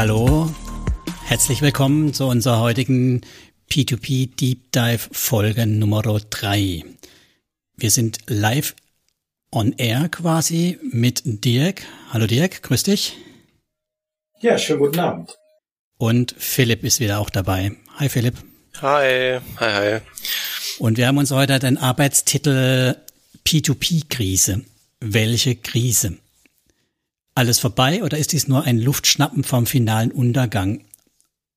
Hallo. Herzlich willkommen zu unserer heutigen P2P Deep Dive Folge Nummer 3. Wir sind live on air quasi mit Dirk. Hallo Dirk, grüß dich. Ja, schönen guten Abend. Und Philipp ist wieder auch dabei. Hi Philipp. Hi, hi, hi. Und wir haben uns heute den Arbeitstitel P2P-Krise. Welche Krise? Alles vorbei oder ist dies nur ein Luftschnappen vom finalen Untergang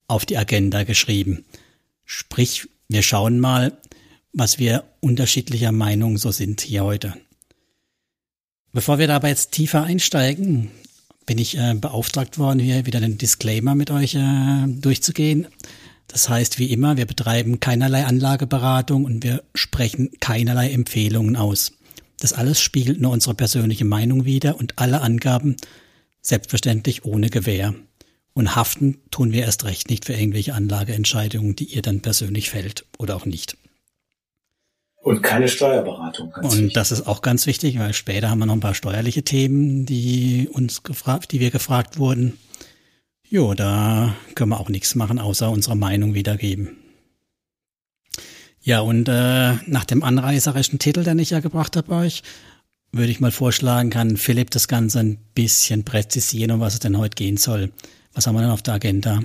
auf die Agenda geschrieben? Sprich, wir schauen mal, was wir unterschiedlicher Meinung so sind hier heute. Bevor wir dabei jetzt tiefer einsteigen, bin ich äh, beauftragt worden, hier wieder den Disclaimer mit euch äh, durchzugehen. Das heißt, wie immer, wir betreiben keinerlei Anlageberatung und wir sprechen keinerlei Empfehlungen aus. Das alles spiegelt nur unsere persönliche Meinung wider und alle Angaben selbstverständlich ohne Gewähr. Und haften tun wir erst recht nicht für irgendwelche Anlageentscheidungen, die ihr dann persönlich fällt oder auch nicht. Und keine Steuerberatung. und wichtig. das ist auch ganz wichtig, weil später haben wir noch ein paar steuerliche Themen, die uns gefragt, die wir gefragt wurden. Jo, da können wir auch nichts machen, außer unsere Meinung wiedergeben. Ja, und äh, nach dem anreißerischen Titel, den ich ja gebracht habe euch, würde ich mal vorschlagen, kann Philipp das Ganze ein bisschen präzisieren, um was es denn heute gehen soll. Was haben wir denn auf der Agenda?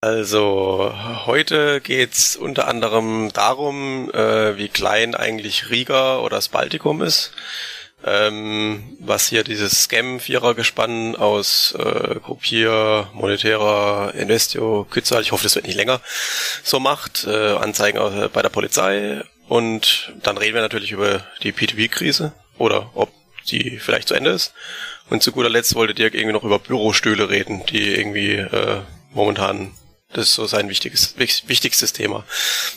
Also heute geht's unter anderem darum, äh, wie klein eigentlich Riga oder das Baltikum ist ähm, was hier dieses Scam-Vierer-Gespann aus äh, Kopier, Monetärer, Investio, Kützal, ich hoffe, das wird nicht länger, so macht, äh, Anzeigen äh, bei der Polizei und dann reden wir natürlich über die P2P-Krise oder ob die vielleicht zu Ende ist. Und zu guter Letzt wollte Dirk irgendwie noch über Bürostühle reden, die irgendwie äh, momentan das ist so sein wichtiges, wichtigstes Thema.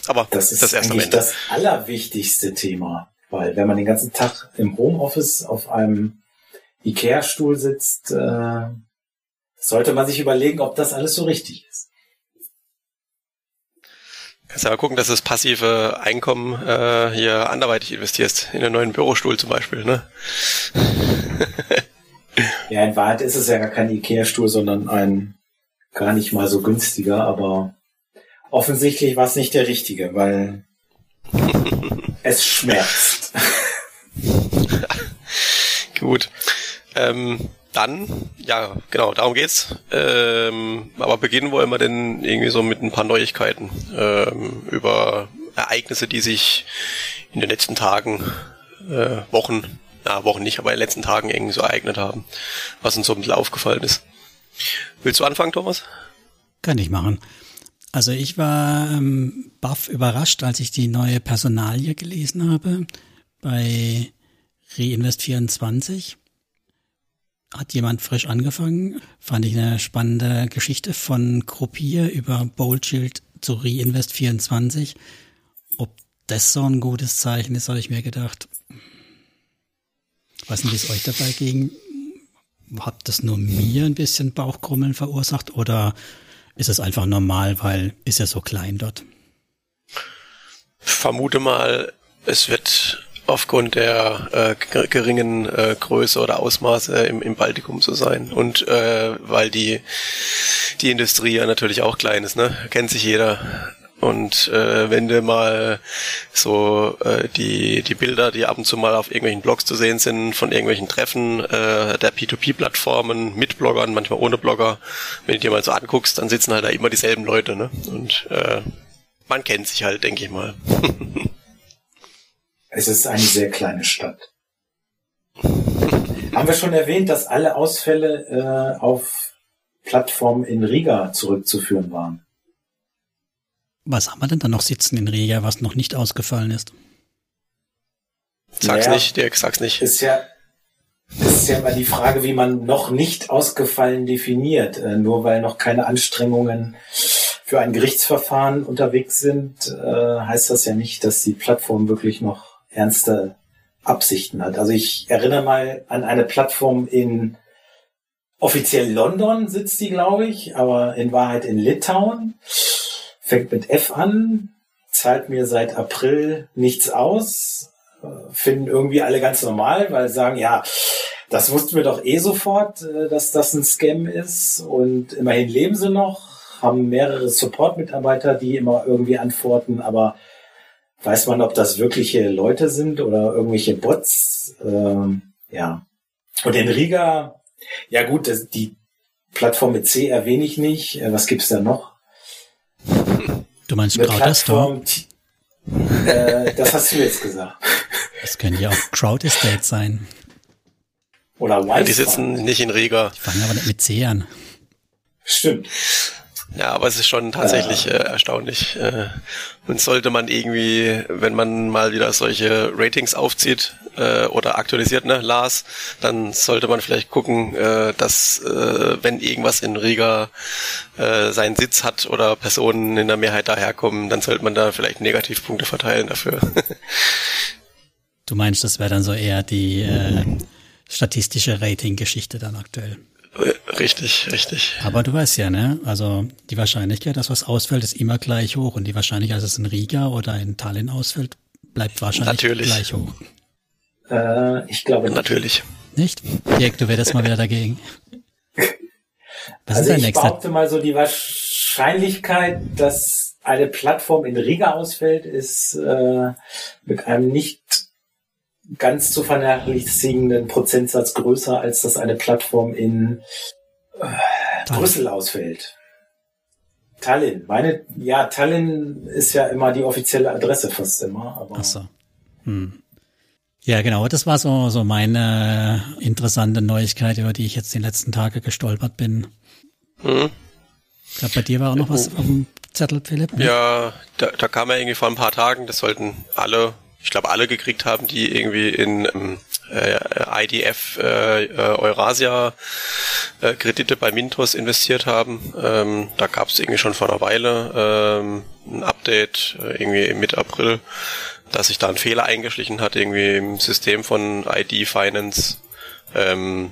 Aber das ist das erst am Ende. das allerwichtigste Thema. Weil wenn man den ganzen Tag im Homeoffice auf einem Ikea-Stuhl sitzt, äh, sollte man sich überlegen, ob das alles so richtig ist. Kannst aber gucken, dass das passive Einkommen äh, hier anderweitig investierst. In einen neuen Bürostuhl zum Beispiel, ne? ja, in Wahrheit ist es ja gar kein Ikea-Stuhl, sondern ein gar nicht mal so günstiger, aber offensichtlich war es nicht der richtige, weil es schmerzt. Gut. Ähm, dann, ja, genau, darum geht's. Ähm, aber beginnen wollen wir denn irgendwie so mit ein paar Neuigkeiten ähm, über Ereignisse, die sich in den letzten Tagen, äh, Wochen, na, Wochen nicht, aber in den letzten Tagen irgendwie so ereignet haben, was uns so ein bisschen aufgefallen ist. Willst du anfangen, Thomas? Kann ich machen. Also ich war ähm, baff überrascht, als ich die neue Personalie gelesen habe bei Reinvest24. Hat jemand frisch angefangen. Fand ich eine spannende Geschichte von Gruppier über Boldschild zu Reinvest24. Ob das so ein gutes Zeichen ist, habe ich mir gedacht. Was denn, wie es euch dabei ging? Hat das nur mir ein bisschen Bauchkrummeln verursacht oder ist es einfach normal, weil ist ja so klein dort? Vermute mal, es wird aufgrund der äh, geringen äh, Größe oder Ausmaße im, im Baltikum so sein. Und äh, weil die, die Industrie ja natürlich auch klein ist, ne? Kennt sich jeder. Und äh, wenn du mal so äh, die, die Bilder, die ab und zu mal auf irgendwelchen Blogs zu sehen sind, von irgendwelchen Treffen äh, der P2P-Plattformen mit Bloggern, manchmal ohne Blogger, wenn du dir mal so anguckst, dann sitzen halt da immer dieselben Leute, ne? Und äh, man kennt sich halt, denke ich mal. es ist eine sehr kleine Stadt. Haben wir schon erwähnt, dass alle Ausfälle äh, auf Plattformen in Riga zurückzuführen waren? Was haben wir denn da noch sitzen in Riga, was noch nicht ausgefallen ist? Sag's naja, nicht, Dirk, sag's nicht. Ist ja, ist ja mal die Frage, wie man noch nicht ausgefallen definiert. Äh, nur weil noch keine Anstrengungen für ein Gerichtsverfahren unterwegs sind, äh, heißt das ja nicht, dass die Plattform wirklich noch ernste Absichten hat. Also ich erinnere mal an eine Plattform in offiziell London sitzt die, glaube ich, aber in Wahrheit in Litauen fängt mit F an, zahlt mir seit April nichts aus, äh, finden irgendwie alle ganz normal, weil sagen, ja, Das wussten wir doch eh sofort, äh, dass das ein Scam ist. Und immerhin leben sie noch, haben mehrere Support-Mitarbeiter, die immer irgendwie antworten, aber weiß man, ob das wirkliche Leute sind oder irgendwelche Bots? Ähm, ja. Und in Riga, ja gut, das, die Plattform mit C erwähne ich nicht. Äh, was gibt's da noch? Du meinst Crowdestor? Äh, das hast du jetzt gesagt. Das könnte ja auch Crowd Estate sein. Oder Wi-Fi. Ja, die sitzen nicht in Riga. Die fangen aber nicht mit C an. Stimmt. Ja, aber es ist schon tatsächlich äh, erstaunlich. Äh, und sollte man irgendwie, wenn man mal wieder solche Ratings aufzieht äh, oder aktualisiert, ne, Lars, dann sollte man vielleicht gucken, äh, dass äh, wenn irgendwas in Riga äh, seinen Sitz hat oder Personen in der Mehrheit daherkommen, dann sollte man da vielleicht Negativpunkte verteilen dafür. du meinst, das wäre dann so eher die äh, statistische Rating-Geschichte dann aktuell. Richtig, richtig. Aber du weißt ja, ne? Also die Wahrscheinlichkeit, dass was ausfällt, ist immer gleich hoch. Und die Wahrscheinlichkeit, dass es in Riga oder in Tallinn ausfällt, bleibt wahrscheinlich Natürlich. gleich hoch. Äh, ich glaube nicht. Natürlich. Nicht? Dirk, du wärst mal wieder dagegen. Was also ist dein ich nächster? behaupte mal so, die Wahrscheinlichkeit, dass eine Plattform in Riga ausfällt, ist äh, mit einem nicht ganz zu vernachlässigenden Prozentsatz größer, als dass eine Plattform in äh, Brüssel ausfällt. Tallinn. Meine, ja, Tallinn ist ja immer die offizielle Adresse fast immer. Aber Ach so. Hm. Ja, genau. Das war so, so meine interessante Neuigkeit, über die ich jetzt die letzten Tage gestolpert bin. Hm. Ich glaube, bei dir war auch noch was auf dem Zettel, Philipp. Ne? Ja, da, da kam ja irgendwie vor ein paar Tagen, das sollten alle ich glaube, alle gekriegt haben, die irgendwie in ähm, äh, IDF äh, Eurasia äh, Kredite bei Mintos investiert haben. Ähm, da gab es irgendwie schon vor einer Weile ähm, ein Update, äh, irgendwie Mitte April, dass sich da ein Fehler eingeschlichen hat, irgendwie im System von ID Finance. Ähm,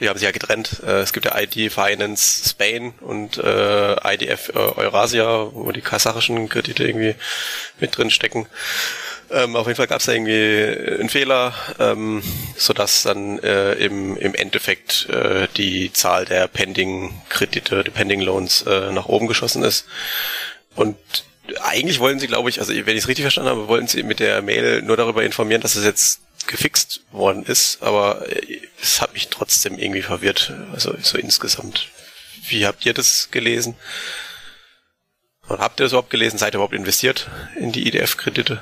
die haben sich ja getrennt. Äh, es gibt ja ID Finance Spain und äh, IDF äh, Eurasia, wo die kasachischen Kredite irgendwie mit drin stecken. Ähm, auf jeden Fall gab es da irgendwie einen Fehler, ähm, sodass dann äh, im, im Endeffekt äh, die Zahl der Pending-Kredite, die Pending-Loans äh, nach oben geschossen ist. Und eigentlich wollen sie, glaube ich, also wenn ich es richtig verstanden habe, wollten sie mit der Mail nur darüber informieren, dass es jetzt gefixt worden ist, aber äh, es hat mich trotzdem irgendwie verwirrt, also so insgesamt. Wie habt ihr das gelesen? Und habt ihr das überhaupt gelesen? Seid ihr überhaupt investiert in die IDF-Kredite?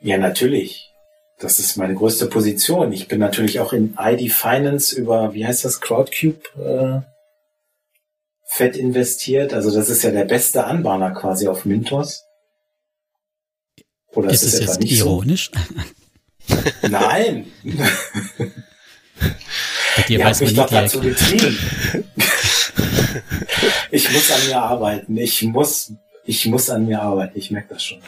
Ja, natürlich. Das ist meine größte Position. Ich bin natürlich auch in ID Finance über, wie heißt das, Crowdcube äh, fett investiert. Also das ist ja der beste Anbahner quasi auf Mintos. Oder ist, ist es jetzt ironisch? So? Nein. Bei dir weiß man nicht dazu getrieben. ich muss an mir arbeiten. Ich muss, ich muss an mir arbeiten. Ich merke das schon.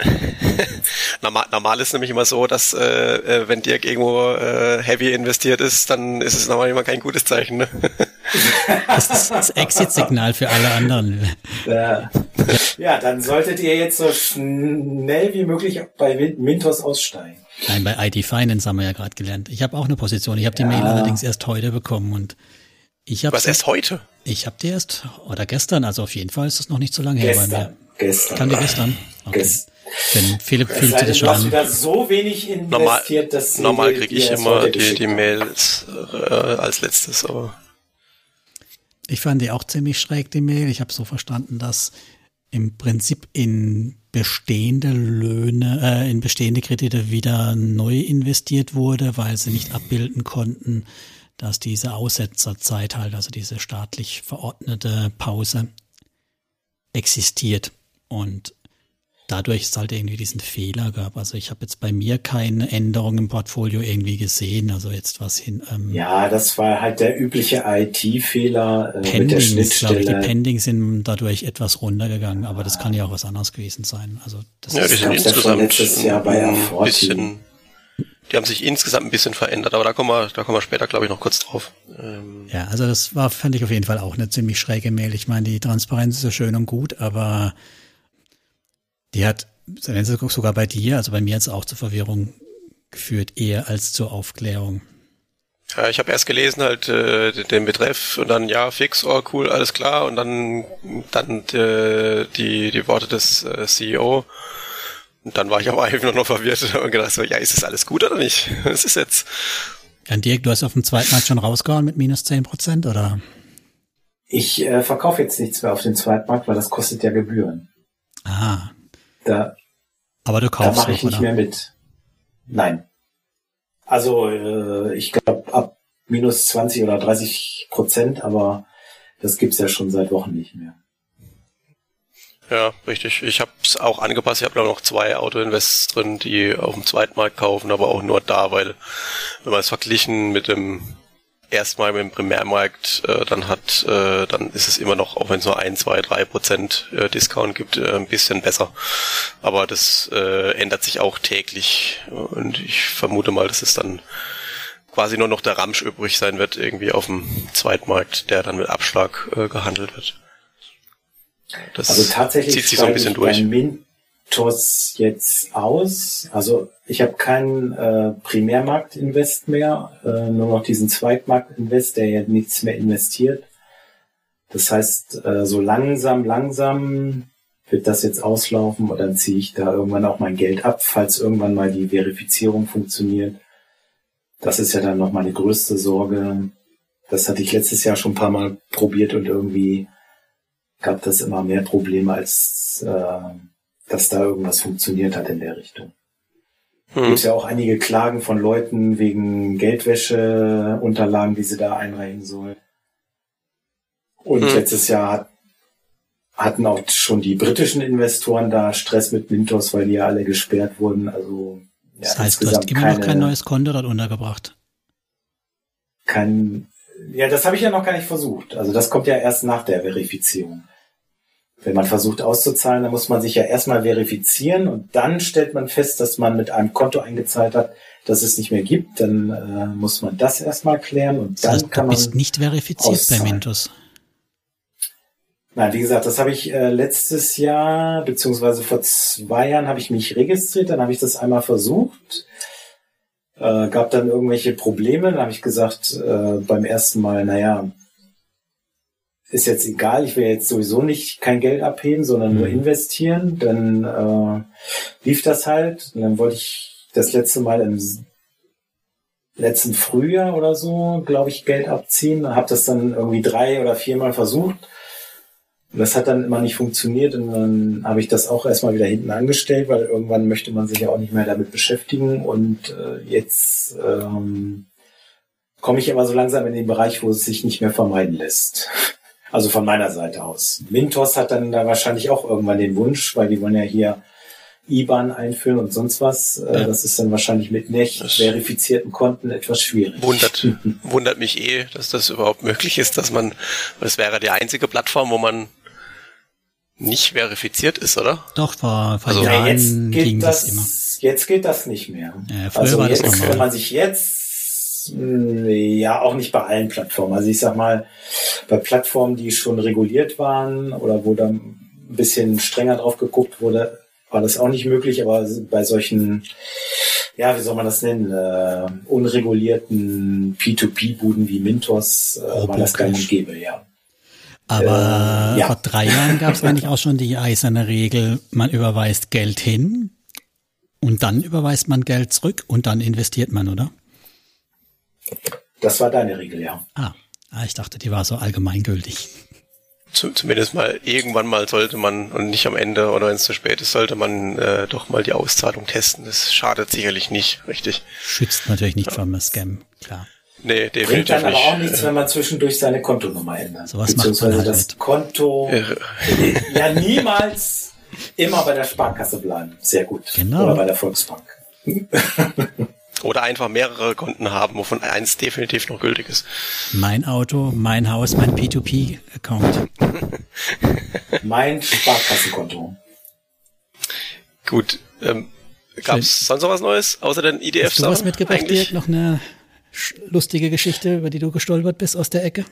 normal, normal ist nämlich immer so, dass äh, äh, wenn Dirk irgendwo äh, heavy investiert ist, dann ist es normal immer kein gutes Zeichen. Ne? das ist das Exit-Signal für alle anderen. Ja. ja, dann solltet ihr jetzt so schnell wie möglich bei Mintos aussteigen. Nein, bei ID Finance haben wir ja gerade gelernt. Ich habe auch eine Position. Ich habe die ja. Mail allerdings erst heute bekommen und ich habe. Was erst heute? Ich habe die erst oder gestern. Also auf jeden Fall ist das noch nicht so lange her bei mir. Gestern. Kann die gestern? Okay. Gestern. Denn Philipp fühlt sich das schon an. wieder so wenig investiert, normal, dass normal kriege ich immer die, die Mails äh, als letztes. Aber ich fand die auch ziemlich schräg die Mail. Ich habe so verstanden, dass im Prinzip in bestehende Löhne, äh, in bestehende Kredite wieder neu investiert wurde, weil sie nicht abbilden konnten, dass diese Aussetzerzeit halt, also diese staatlich verordnete Pause existiert. Und dadurch es halt irgendwie diesen Fehler gab. Also ich habe jetzt bei mir keine Änderung im Portfolio irgendwie gesehen. Also jetzt was hin. Ähm, ja, das war halt der übliche IT-Fehler äh, mit der Schnittstelle. Ich, die Pending sind dadurch etwas runtergegangen, aber das kann ja auch was anderes gewesen sein. Also das ja, ist die sind insgesamt letztes Jahr bei ein bisschen. Die haben sich insgesamt ein bisschen verändert, aber da kommen wir, da kommen wir später, glaube ich, noch kurz drauf. Ähm ja, also das war, fand ich auf jeden Fall auch eine ziemlich schräge Mail. Ich meine, die Transparenz ist ja schön und gut, aber die hat sogar bei dir, also bei mir jetzt auch zur Verwirrung geführt, eher als zur Aufklärung. Ja, ich habe erst gelesen halt äh, den Betreff und dann ja fix, oh cool, alles klar und dann dann äh, die die Worte des äh, CEO und dann war ich aber einfach noch verwirrt und gedacht so, ja, ist das alles gut oder nicht? Was ist jetzt? Ja, Dirk, du hast auf dem Zweitmarkt schon rausgehauen mit minus zehn Prozent oder? Ich äh, verkaufe jetzt nichts mehr auf dem Zweitmarkt, weil das kostet ja Gebühren. Ah. Da, aber du kaufst da mache ich nicht oder? mehr mit. Nein. Also äh, ich glaube ab minus 20 oder 30 Prozent, aber das gibt's ja schon seit Wochen nicht mehr. Ja, richtig. Ich habe es auch angepasst. Ich habe noch zwei Auto-Invests drin, die auf dem Zweitmarkt kaufen, aber auch nur da, weil wenn man es verglichen mit dem erstmal mit dem Primärmarkt äh, dann hat, äh, dann ist es immer noch, auch wenn es nur ein, zwei, drei Prozent äh, Discount gibt, äh, ein bisschen besser. Aber das äh, ändert sich auch täglich und ich vermute mal, dass es dann quasi nur noch der Ramsch übrig sein wird, irgendwie auf dem Zweitmarkt, der dann mit Abschlag äh, gehandelt wird. Das also tatsächlich zieht sich so ein bisschen durch. Mintos jetzt aus. Also ich habe keinen äh, Primärmarktinvest mehr, äh, nur noch diesen Zweitmarktinvest, der ja nichts mehr investiert. Das heißt, äh, so langsam, langsam wird das jetzt auslaufen und dann ziehe ich da irgendwann auch mein Geld ab, falls irgendwann mal die Verifizierung funktioniert. Das ist ja dann noch meine größte Sorge. Das hatte ich letztes Jahr schon ein paar Mal probiert und irgendwie gab das immer mehr Probleme, als äh, dass da irgendwas funktioniert hat in der Richtung. Hm. Gibt ja auch einige Klagen von Leuten wegen Geldwäscheunterlagen, die sie da einreichen sollen. Und hm. letztes Jahr hat, hatten auch schon die britischen Investoren da Stress mit Mintos, weil die ja alle gesperrt wurden. Also ja, das heißt, du hast immer keine, noch kein neues Konto dort untergebracht. Kein, ja, das habe ich ja noch gar nicht versucht. Also das kommt ja erst nach der Verifizierung. Wenn man versucht auszuzahlen, dann muss man sich ja erstmal verifizieren und dann stellt man fest, dass man mit einem Konto eingezahlt hat, das es nicht mehr gibt. Dann äh, muss man das erstmal klären und dann das heißt, kann man. Du bist nicht verifiziert auszahlen. bei Mintos. Nein, wie gesagt, das habe ich äh, letztes Jahr, beziehungsweise vor zwei Jahren habe ich mich registriert, dann habe ich das einmal versucht. Äh, gab dann irgendwelche Probleme, dann habe ich gesagt, äh, beim ersten Mal, naja, ist jetzt egal, ich will jetzt sowieso nicht kein Geld abheben, sondern nur mhm. investieren. Dann äh, lief das halt. Und dann wollte ich das letzte Mal im letzten Frühjahr oder so, glaube ich, Geld abziehen. Habe das dann irgendwie drei oder viermal versucht. Und das hat dann immer nicht funktioniert und dann habe ich das auch erstmal wieder hinten angestellt, weil irgendwann möchte man sich ja auch nicht mehr damit beschäftigen. Und äh, jetzt ähm, komme ich aber so langsam in den Bereich, wo es sich nicht mehr vermeiden lässt. Also von meiner Seite aus. Mintos hat dann da wahrscheinlich auch irgendwann den Wunsch, weil die wollen ja hier IBAN einführen und sonst was. Äh, ja. Das ist dann wahrscheinlich mit nicht verifizierten Konten etwas schwierig. Wundert, wundert mich eh, dass das überhaupt möglich ist, dass man, das wäre die einzige Plattform, wo man nicht verifiziert ist, oder? Doch, vor, vor also, Jahren ja, jetzt geht ging das, das, immer. Jetzt geht das nicht mehr. Ja, früher also war jetzt, das wenn man sich jetzt ja, auch nicht bei allen Plattformen. Also ich sag mal, bei Plattformen, die schon reguliert waren oder wo dann ein bisschen strenger drauf geguckt wurde, war das auch nicht möglich, aber bei solchen, ja, wie soll man das nennen, äh, unregulierten P2P-Buden wie Mintos äh, war das gar nicht gäbe, ja. Aber äh, ja. vor drei Jahren gab es eigentlich auch schon die eiserne Regel, man überweist Geld hin und dann überweist man Geld zurück und dann investiert man, oder? Das war deine Regel, ja. Ah, ah ich dachte, die war so allgemeingültig. Zumindest mal irgendwann mal sollte man und nicht am Ende oder wenn es zu spät ist, sollte man äh, doch mal die Auszahlung testen. Das schadet sicherlich nicht, richtig. Schützt natürlich nicht ja. vom Scam, klar. Nee, definitiv Bringt dann aber auch nichts, wenn man zwischendurch seine Kontonummer ändert. So was macht man halt das. Konto. ja, niemals immer bei der Sparkasse bleiben. Sehr gut. Genau. Oder bei der Volksbank. Oder einfach mehrere Konten haben, wovon eins definitiv noch gültig ist. Mein Auto, mein Haus, mein P2P-Account. mein Sparkassenkonto. Gut. Ähm, Gab es sonst noch was Neues, außer den IDF? Hast du was mitgebracht, Dirk? Noch eine lustige Geschichte, über die du gestolpert bist aus der Ecke?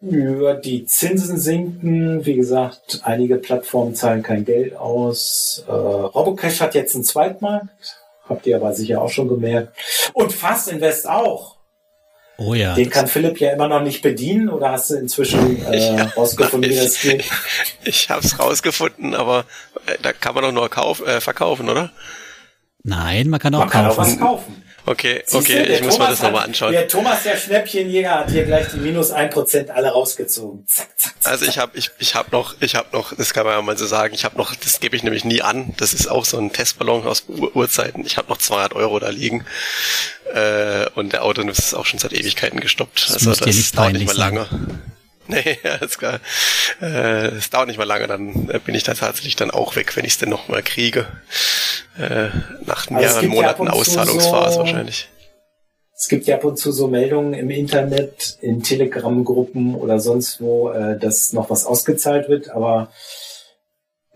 Über die Zinsen sinken, wie gesagt, einige Plattformen zahlen kein Geld aus. Äh, Robocash hat jetzt einen Zweitmarkt Habt ihr aber sicher auch schon gemerkt. Und Fast Invest auch. Oh ja. Den kann Philipp ja immer noch nicht bedienen oder hast du inzwischen äh, rausgefunden, wie das geht? Ich habe es rausgefunden, aber äh, da kann man doch nur kauf, äh, verkaufen, oder? Nein, man kann auch Man kaufen. kann auch was kaufen. Okay, Siehst okay, du, ich muss mir Thomas das nochmal anschauen. Der Thomas, der Schnäppchenjäger, hat hier gleich die minus 1% alle rausgezogen. Zack, zack, zack. Also ich habe ich, ich hab noch, ich habe noch, das kann man ja mal so sagen, ich habe noch, das gebe ich nämlich nie an, das ist auch so ein Testballon aus Ur Urzeiten, ich habe noch 200 Euro da liegen äh, und der Auto ist auch schon seit Ewigkeiten gestoppt, Das also das nicht dauert nicht mehr lange. Nee, ja, ist klar. Äh, Es dauert nicht mal lange, dann äh, bin ich da tatsächlich dann auch weg, wenn ich es denn noch mal kriege. Äh, nach es mehreren ja Monaten Auszahlungsphase so- wahrscheinlich. Es gibt ja ab und zu so Meldungen im Internet, in Telegram-Gruppen oder sonst wo, äh, dass noch was ausgezahlt wird, aber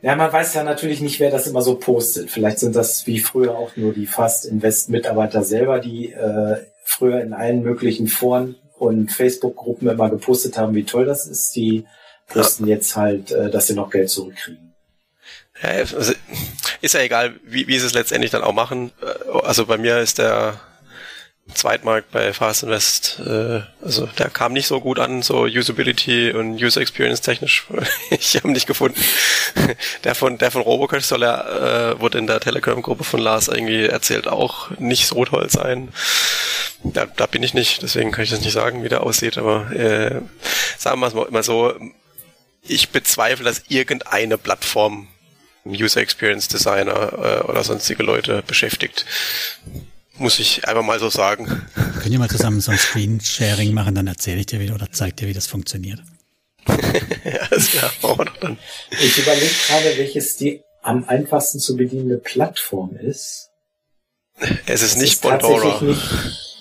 ja, man weiß ja natürlich nicht, wer das immer so postet. Vielleicht sind das wie früher auch nur die Fast Invest-Mitarbeiter selber, die äh, früher in allen möglichen Foren und Facebook-Gruppen immer gepostet haben, wie toll das ist. Die posten jetzt halt, äh, dass sie noch Geld zurückkriegen. Ja, also, ist ja egal, wie, wie sie es letztendlich dann auch machen. Äh, Also bei mir ist der Zweitmarkt bei Fast Invest, äh, also der kam nicht so gut an, so Usability und User Experience technisch. ich habe ihn nicht gefunden. Der von der von Robocash soll er, äh, wurde in der Telegram-Gruppe von Lars irgendwie erzählt, auch nicht so toll sein. Da, da bin ich nicht, deswegen kann ich das nicht sagen, wie der aussieht, aber äh, sagen wir es mal immer so, ich bezweifle, dass irgendeine Plattform User Experience Designer äh, oder sonstige Leute beschäftigt. Muss ich einfach mal so sagen. Können wir mal zusammen so ein Screen-Sharing machen, dann erzähle ich dir wieder oder zeig dir, wie das funktioniert. ja, alles klar, machen wir doch dann. Ich überlege gerade, welches die am einfachsten zu bedienende Plattform ist. Es ist Das nicht ist tatsächlich Bondora. nicht.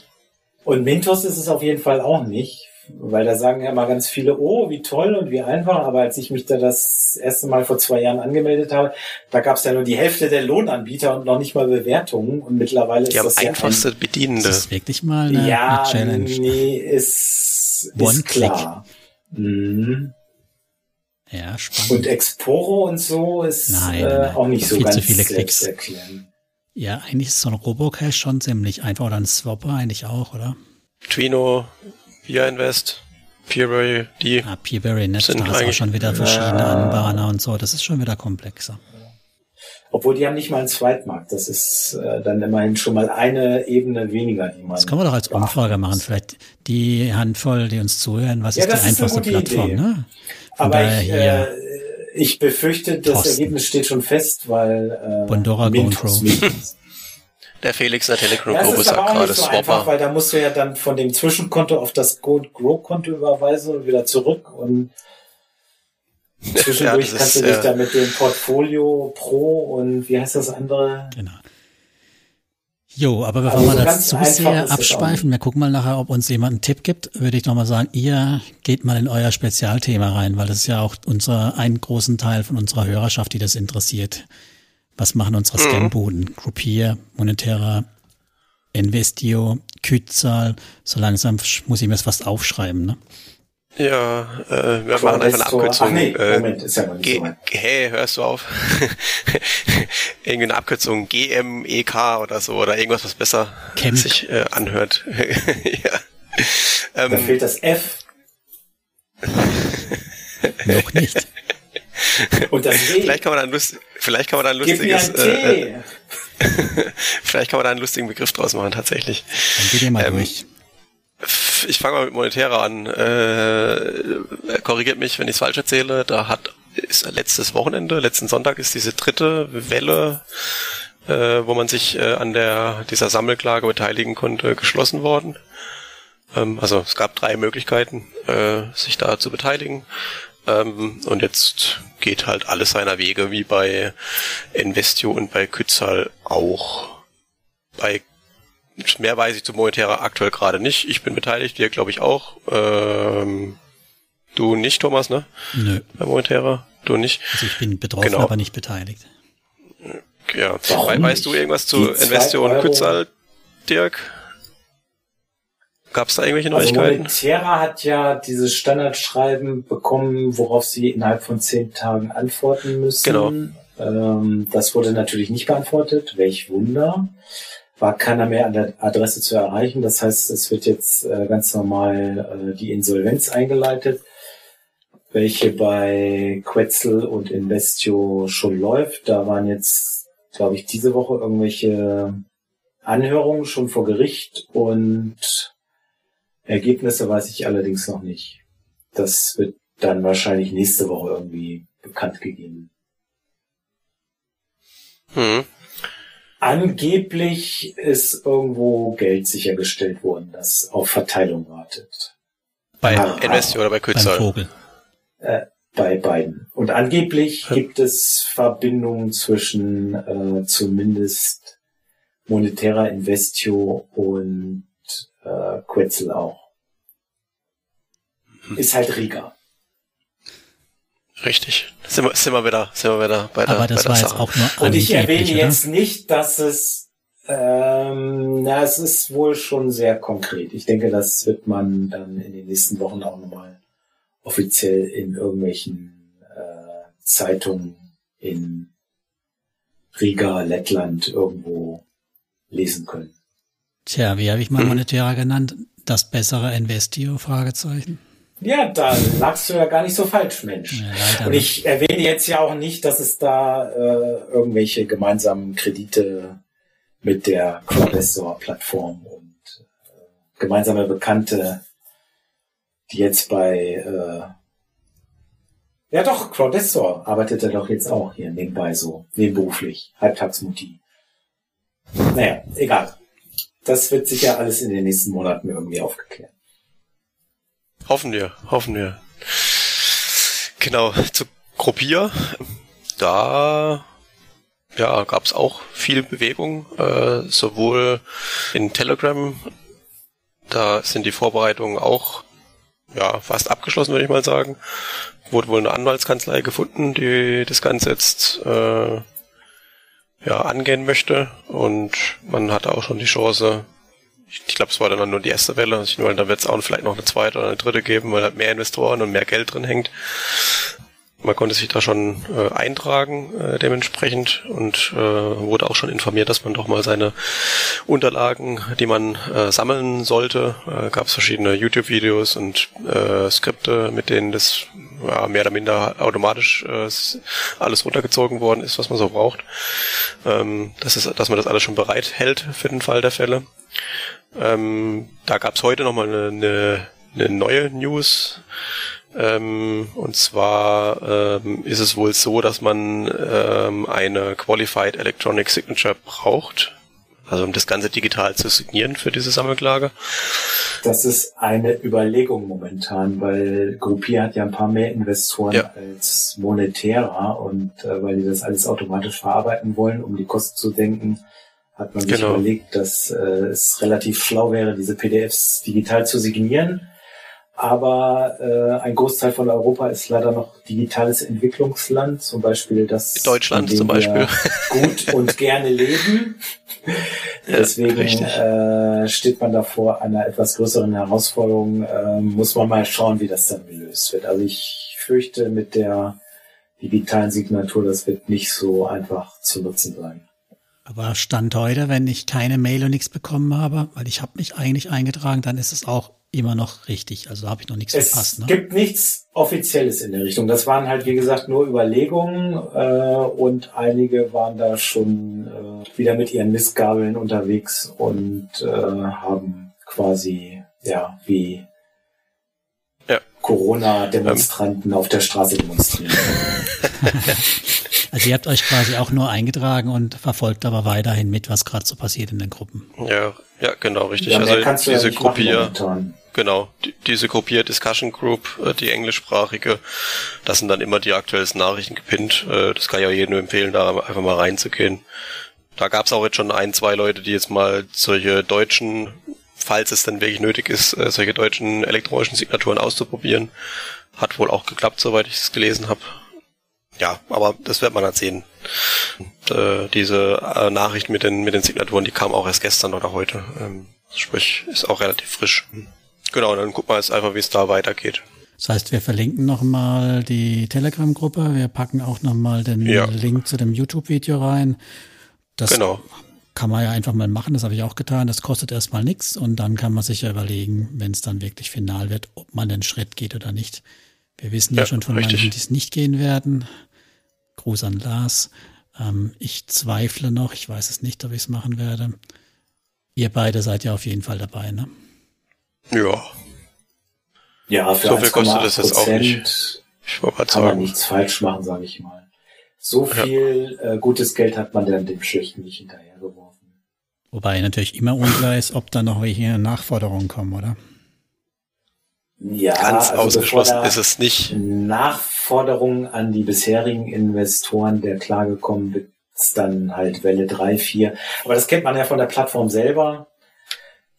Und Mintos ist es auf jeden Fall auch nicht, weil da sagen ja mal ganz viele, oh, wie toll und wie einfach. Aber als ich mich da das erste Mal vor zwei Jahren angemeldet habe, da gab es ja nur die Hälfte der Lohnanbieter und noch nicht mal Bewertungen. Und mittlerweile Die ist haben das ja einfachste Das Bedienende. ist wirklich mal eine, ja, eine Challenge. nee, ist, One ist klar. Mhm. Ja, spannend. Und Exporo und so ist Nein, äh, nein, nein. auch nicht so Viel zu ganz viele Klicks. selbsterklärend. Ja, eigentlich ist so ein Robocache schon ziemlich einfach oder ein Swapper eigentlich auch, oder? Twino, Via Invest, Peerberry, die. Ah, Peaberry Net, Sind da ist auch eigentlich- schon wieder verschiedene Anbahner und so. Das ist schon wieder komplexer. Obwohl die haben nicht mal einen Zweitmarkt. Das ist äh, dann immerhin schon mal eine Ebene weniger, die man. Das können wir doch als Umfrage machen. Vielleicht die Handvoll, die uns zuhören, was Ja, ist die das ist eine einfachste gute Plattform, Idee. ne? Von Aber ich, hier äh, ich befürchte, das Thorsten. Ergebnis steht schon fest, weil äh, Bondora. Mintos. Der Felix der Das Telegram-Gruppe ist aber sagt auch gerade nicht so einfach, Swapper. weil da musst du ja dann von dem Zwischenkonto auf das Grow-Konto überweisen und wieder zurück und zwischendurch Ja, kannst ist, du dich äh, da mit dem Portfolio Pro und wie heißt das andere? Genau. Jo, aber bevor Also wir so das zu sehr abschweifen, wir gucken mal nachher, ob uns jemand einen Tipp gibt, würde ich nochmal sagen, ihr geht mal in euer Spezialthema rein, weil das ist ja auch unser, einen großen Teil von unserer Hörerschaft, die das interessiert. Was machen unsere Mhm. Scambuden? Groupier, Monetera, Investio, Kützahl, so langsam muss ich mir das fast aufschreiben, ne? Ja, äh, wir machen einfach eine Abkürzung. Ach nee, äh, Moment, ist ja noch nicht so weit. hey, hörst du auf? Irgendwie eine Abkürzung GMEK oder so oder irgendwas, was besser Chemk. sich äh, anhört. ja. Da Ähm, fehlt das F Noch nicht. und das W. vielleicht kann man da ein lust vielleicht kann man da ein lustiges äh, äh, vielleicht kann man da einen lustigen Begriff draus machen tatsächlich. Dann geht ihr mal Ähm, durch. Ich fange mal mit Monetärer an. Äh, korrigiert mich, wenn ich es falsch erzähle. Da hat ist letztes Wochenende, letzten Sonntag ist diese dritte Welle, äh, wo man sich äh, an der dieser Sammelklage beteiligen konnte, geschlossen worden. Ähm, also es gab drei Möglichkeiten, äh, sich da zu beteiligen. Ähm, und jetzt geht halt alles seiner Wege, wie bei Investio und bei Kützal auch. Bei Mehr weiß ich zu Monetärer aktuell gerade nicht. Ich bin beteiligt, dir glaube ich auch. Ähm, du nicht, Thomas, ne? Nö. Bei Monetärer? Du nicht? Also ich bin betroffen, Genau. aber nicht beteiligt. Ja. Warum We weißt nicht? du irgendwas zu Investition Kützal, Dirk? Gab es da irgendwelche Also Neuigkeiten? Monetera hat ja dieses Standardschreiben bekommen, worauf sie innerhalb von zehn Tagen antworten müssen. Genau. Ähm, das wurde natürlich nicht beantwortet, welch Wunder. war keiner mehr an der Adresse zu erreichen. Das heißt, es wird jetzt äh, ganz normal äh, die Insolvenz eingeleitet, welche bei Quetzal und Investio schon läuft. Da waren jetzt, glaube ich, diese Woche irgendwelche Anhörungen schon vor Gericht und Ergebnisse weiß ich allerdings noch nicht. Das wird dann wahrscheinlich nächste Woche irgendwie bekannt gegeben. Hm. Angeblich ist irgendwo Geld sichergestellt worden, das auf Verteilung wartet. Bei ah, Investio oder bei Kützal? Vogel. Äh, bei beiden. Und angeblich hm. gibt es Verbindungen zwischen äh, zumindest monetärer Investio und äh, Quetzal auch. Hm. Ist halt Riga. Richtig. Sind wir, sind wir wieder, sind wir wieder bei der, Aber das bei war jetzt auch nur Und ich erwähne oder? jetzt nicht, dass es, ähm, na, es ist wohl schon sehr konkret. Ich denke, das wird man dann in den nächsten Wochen auch nochmal offiziell in irgendwelchen äh, Zeitungen in Riga, Lettland irgendwo lesen können. Tja, wie habe ich mal hm. monetärer genannt? Das bessere Investio? Fragezeichen. Ja, da lagst du ja gar nicht so falsch, Mensch. Ja, und ich erwähne jetzt ja auch nicht, dass es da äh, irgendwelche gemeinsamen Kredite mit der Crowdestor-Plattform und äh, gemeinsame Bekannte, die jetzt bei äh, ja doch, Crowdestor arbeitet er doch jetzt auch hier nebenbei so, nebenberuflich, halbtagsmutti. Naja, egal. Das wird sicher alles in den nächsten Monaten irgendwie aufgeklärt. Hoffen wir, hoffen wir. Genau, zu Gruppier. Da ja, gab es auch viel Bewegung, äh, sowohl in Telegram, da sind die Vorbereitungen auch ja, fast abgeschlossen, würde ich mal sagen. Wurde wohl eine Anwaltskanzlei gefunden, die das Ganze jetzt äh, ja, angehen möchte. Und man hatte auch schon die Chance, ich glaube, es war dann nur die erste Welle. Ich meine, da wird es auch vielleicht noch eine zweite oder eine dritte geben, weil halt mehr Investoren und mehr Geld drin hängt. Man konnte sich da schon äh, eintragen äh, dementsprechend und äh, wurde auch schon informiert, dass man doch mal seine Unterlagen, die man äh, sammeln sollte, äh, gab es verschiedene YouTube-Videos und äh, Skripte, mit denen das ja, mehr oder minder automatisch äh, alles runtergezogen worden ist, was man so braucht. Ähm, das ist, dass man das alles schon bereit hält für den Fall der Fälle. Ähm, da gab es heute nochmal eine, eine, eine neue News. Ähm, und zwar ähm, ist es wohl so, dass man ähm, eine Qualified Electronic Signature braucht. Also um das Ganze digital zu signieren für diese Sammelklage. Das ist eine Überlegung momentan, weil Gruppier hat ja ein paar mehr Investoren ja. als monetärer und äh, weil die das alles automatisch verarbeiten wollen, um die Kosten zu denken, hat man sich genau. überlegt, dass äh, es relativ schlau wäre, diese PDFs digital zu signieren. Aber äh, ein Großteil von Europa ist leider noch digitales Entwicklungsland, zum Beispiel das Deutschland zum Beispiel gut und gerne leben. Deswegen äh, steht man davor einer etwas größeren Herausforderung. Äh, muss man mal schauen, wie das dann gelöst wird. Also ich fürchte, mit der digitalen Signatur, das wird nicht so einfach zu nutzen sein. Aber Stand heute, wenn ich keine Mail und nichts bekommen habe, weil ich habe mich eigentlich eingetragen, dann ist es auch immer noch richtig. Also habe ich noch nichts es verpasst. Ne? Es gibt nichts Offizielles in der Richtung. Das waren halt, wie gesagt, nur Überlegungen äh, und einige waren da schon äh, wieder mit ihren Mistgabeln unterwegs und äh, haben quasi, ja, wie ja. Corona-Demonstranten ähm. auf der Straße demonstriert. Also ihr habt euch quasi auch nur eingetragen und verfolgt aber weiterhin mit, was gerade so passiert in den Gruppen. Ja, ja, genau, richtig. Ja, also diese ja Gruppier, genau, die, diese Gruppier Discussion Group, äh, die englischsprachige, das sind dann immer die aktuellsten Nachrichten gepinnt. Äh, das kann ich auch jedem empfehlen, da einfach mal reinzugehen. Da gab es auch jetzt schon ein, zwei Leute, die jetzt mal solche deutschen, falls es dann wirklich nötig ist, äh, solche deutschen elektronischen Signaturen auszuprobieren. Hat wohl auch geklappt, soweit ich es gelesen habe. Ja, aber das wird man dann sehen. Und, äh, diese äh, Nachricht mit den, mit den Signaturen, die kam auch erst gestern oder heute. Ähm, sprich, ist auch relativ frisch. Genau, dann gucken wir jetzt einfach, wie es da weitergeht. Das heißt, wir verlinken nochmal die Telegram-Gruppe. Wir packen auch nochmal den ja. Link zu dem YouTube-Video rein. Das genau. kann man ja einfach mal machen, das habe ich auch getan. Das kostet erstmal nichts und dann kann man sich ja überlegen, wenn es dann wirklich final wird, ob man den Schritt geht oder nicht. Wir wissen ja, ja schon von richtig. manchen, die es nicht gehen werden. Gruß an Lars. Ähm, ich zweifle noch, ich weiß es nicht, ob ich es machen werde. Ihr beide seid ja auf jeden Fall dabei, ne? Ja. Ja, für so viel kostet das jetzt auch nicht. Ich kann sagen. man nichts falsch machen, sage ich mal. So viel ja. äh, gutes Geld hat man dann dem Schlechten nicht hinterhergeworfen. Wobei natürlich immer unklar ist, ob da noch welche Nachforderungen kommen, oder? Ja, ganz also ausgeschlossen ist es nicht. Nachforderungen an die bisherigen Investoren der Klage kommen, wird dann halt Welle 3, 4. Aber das kennt man ja von der Plattform selber.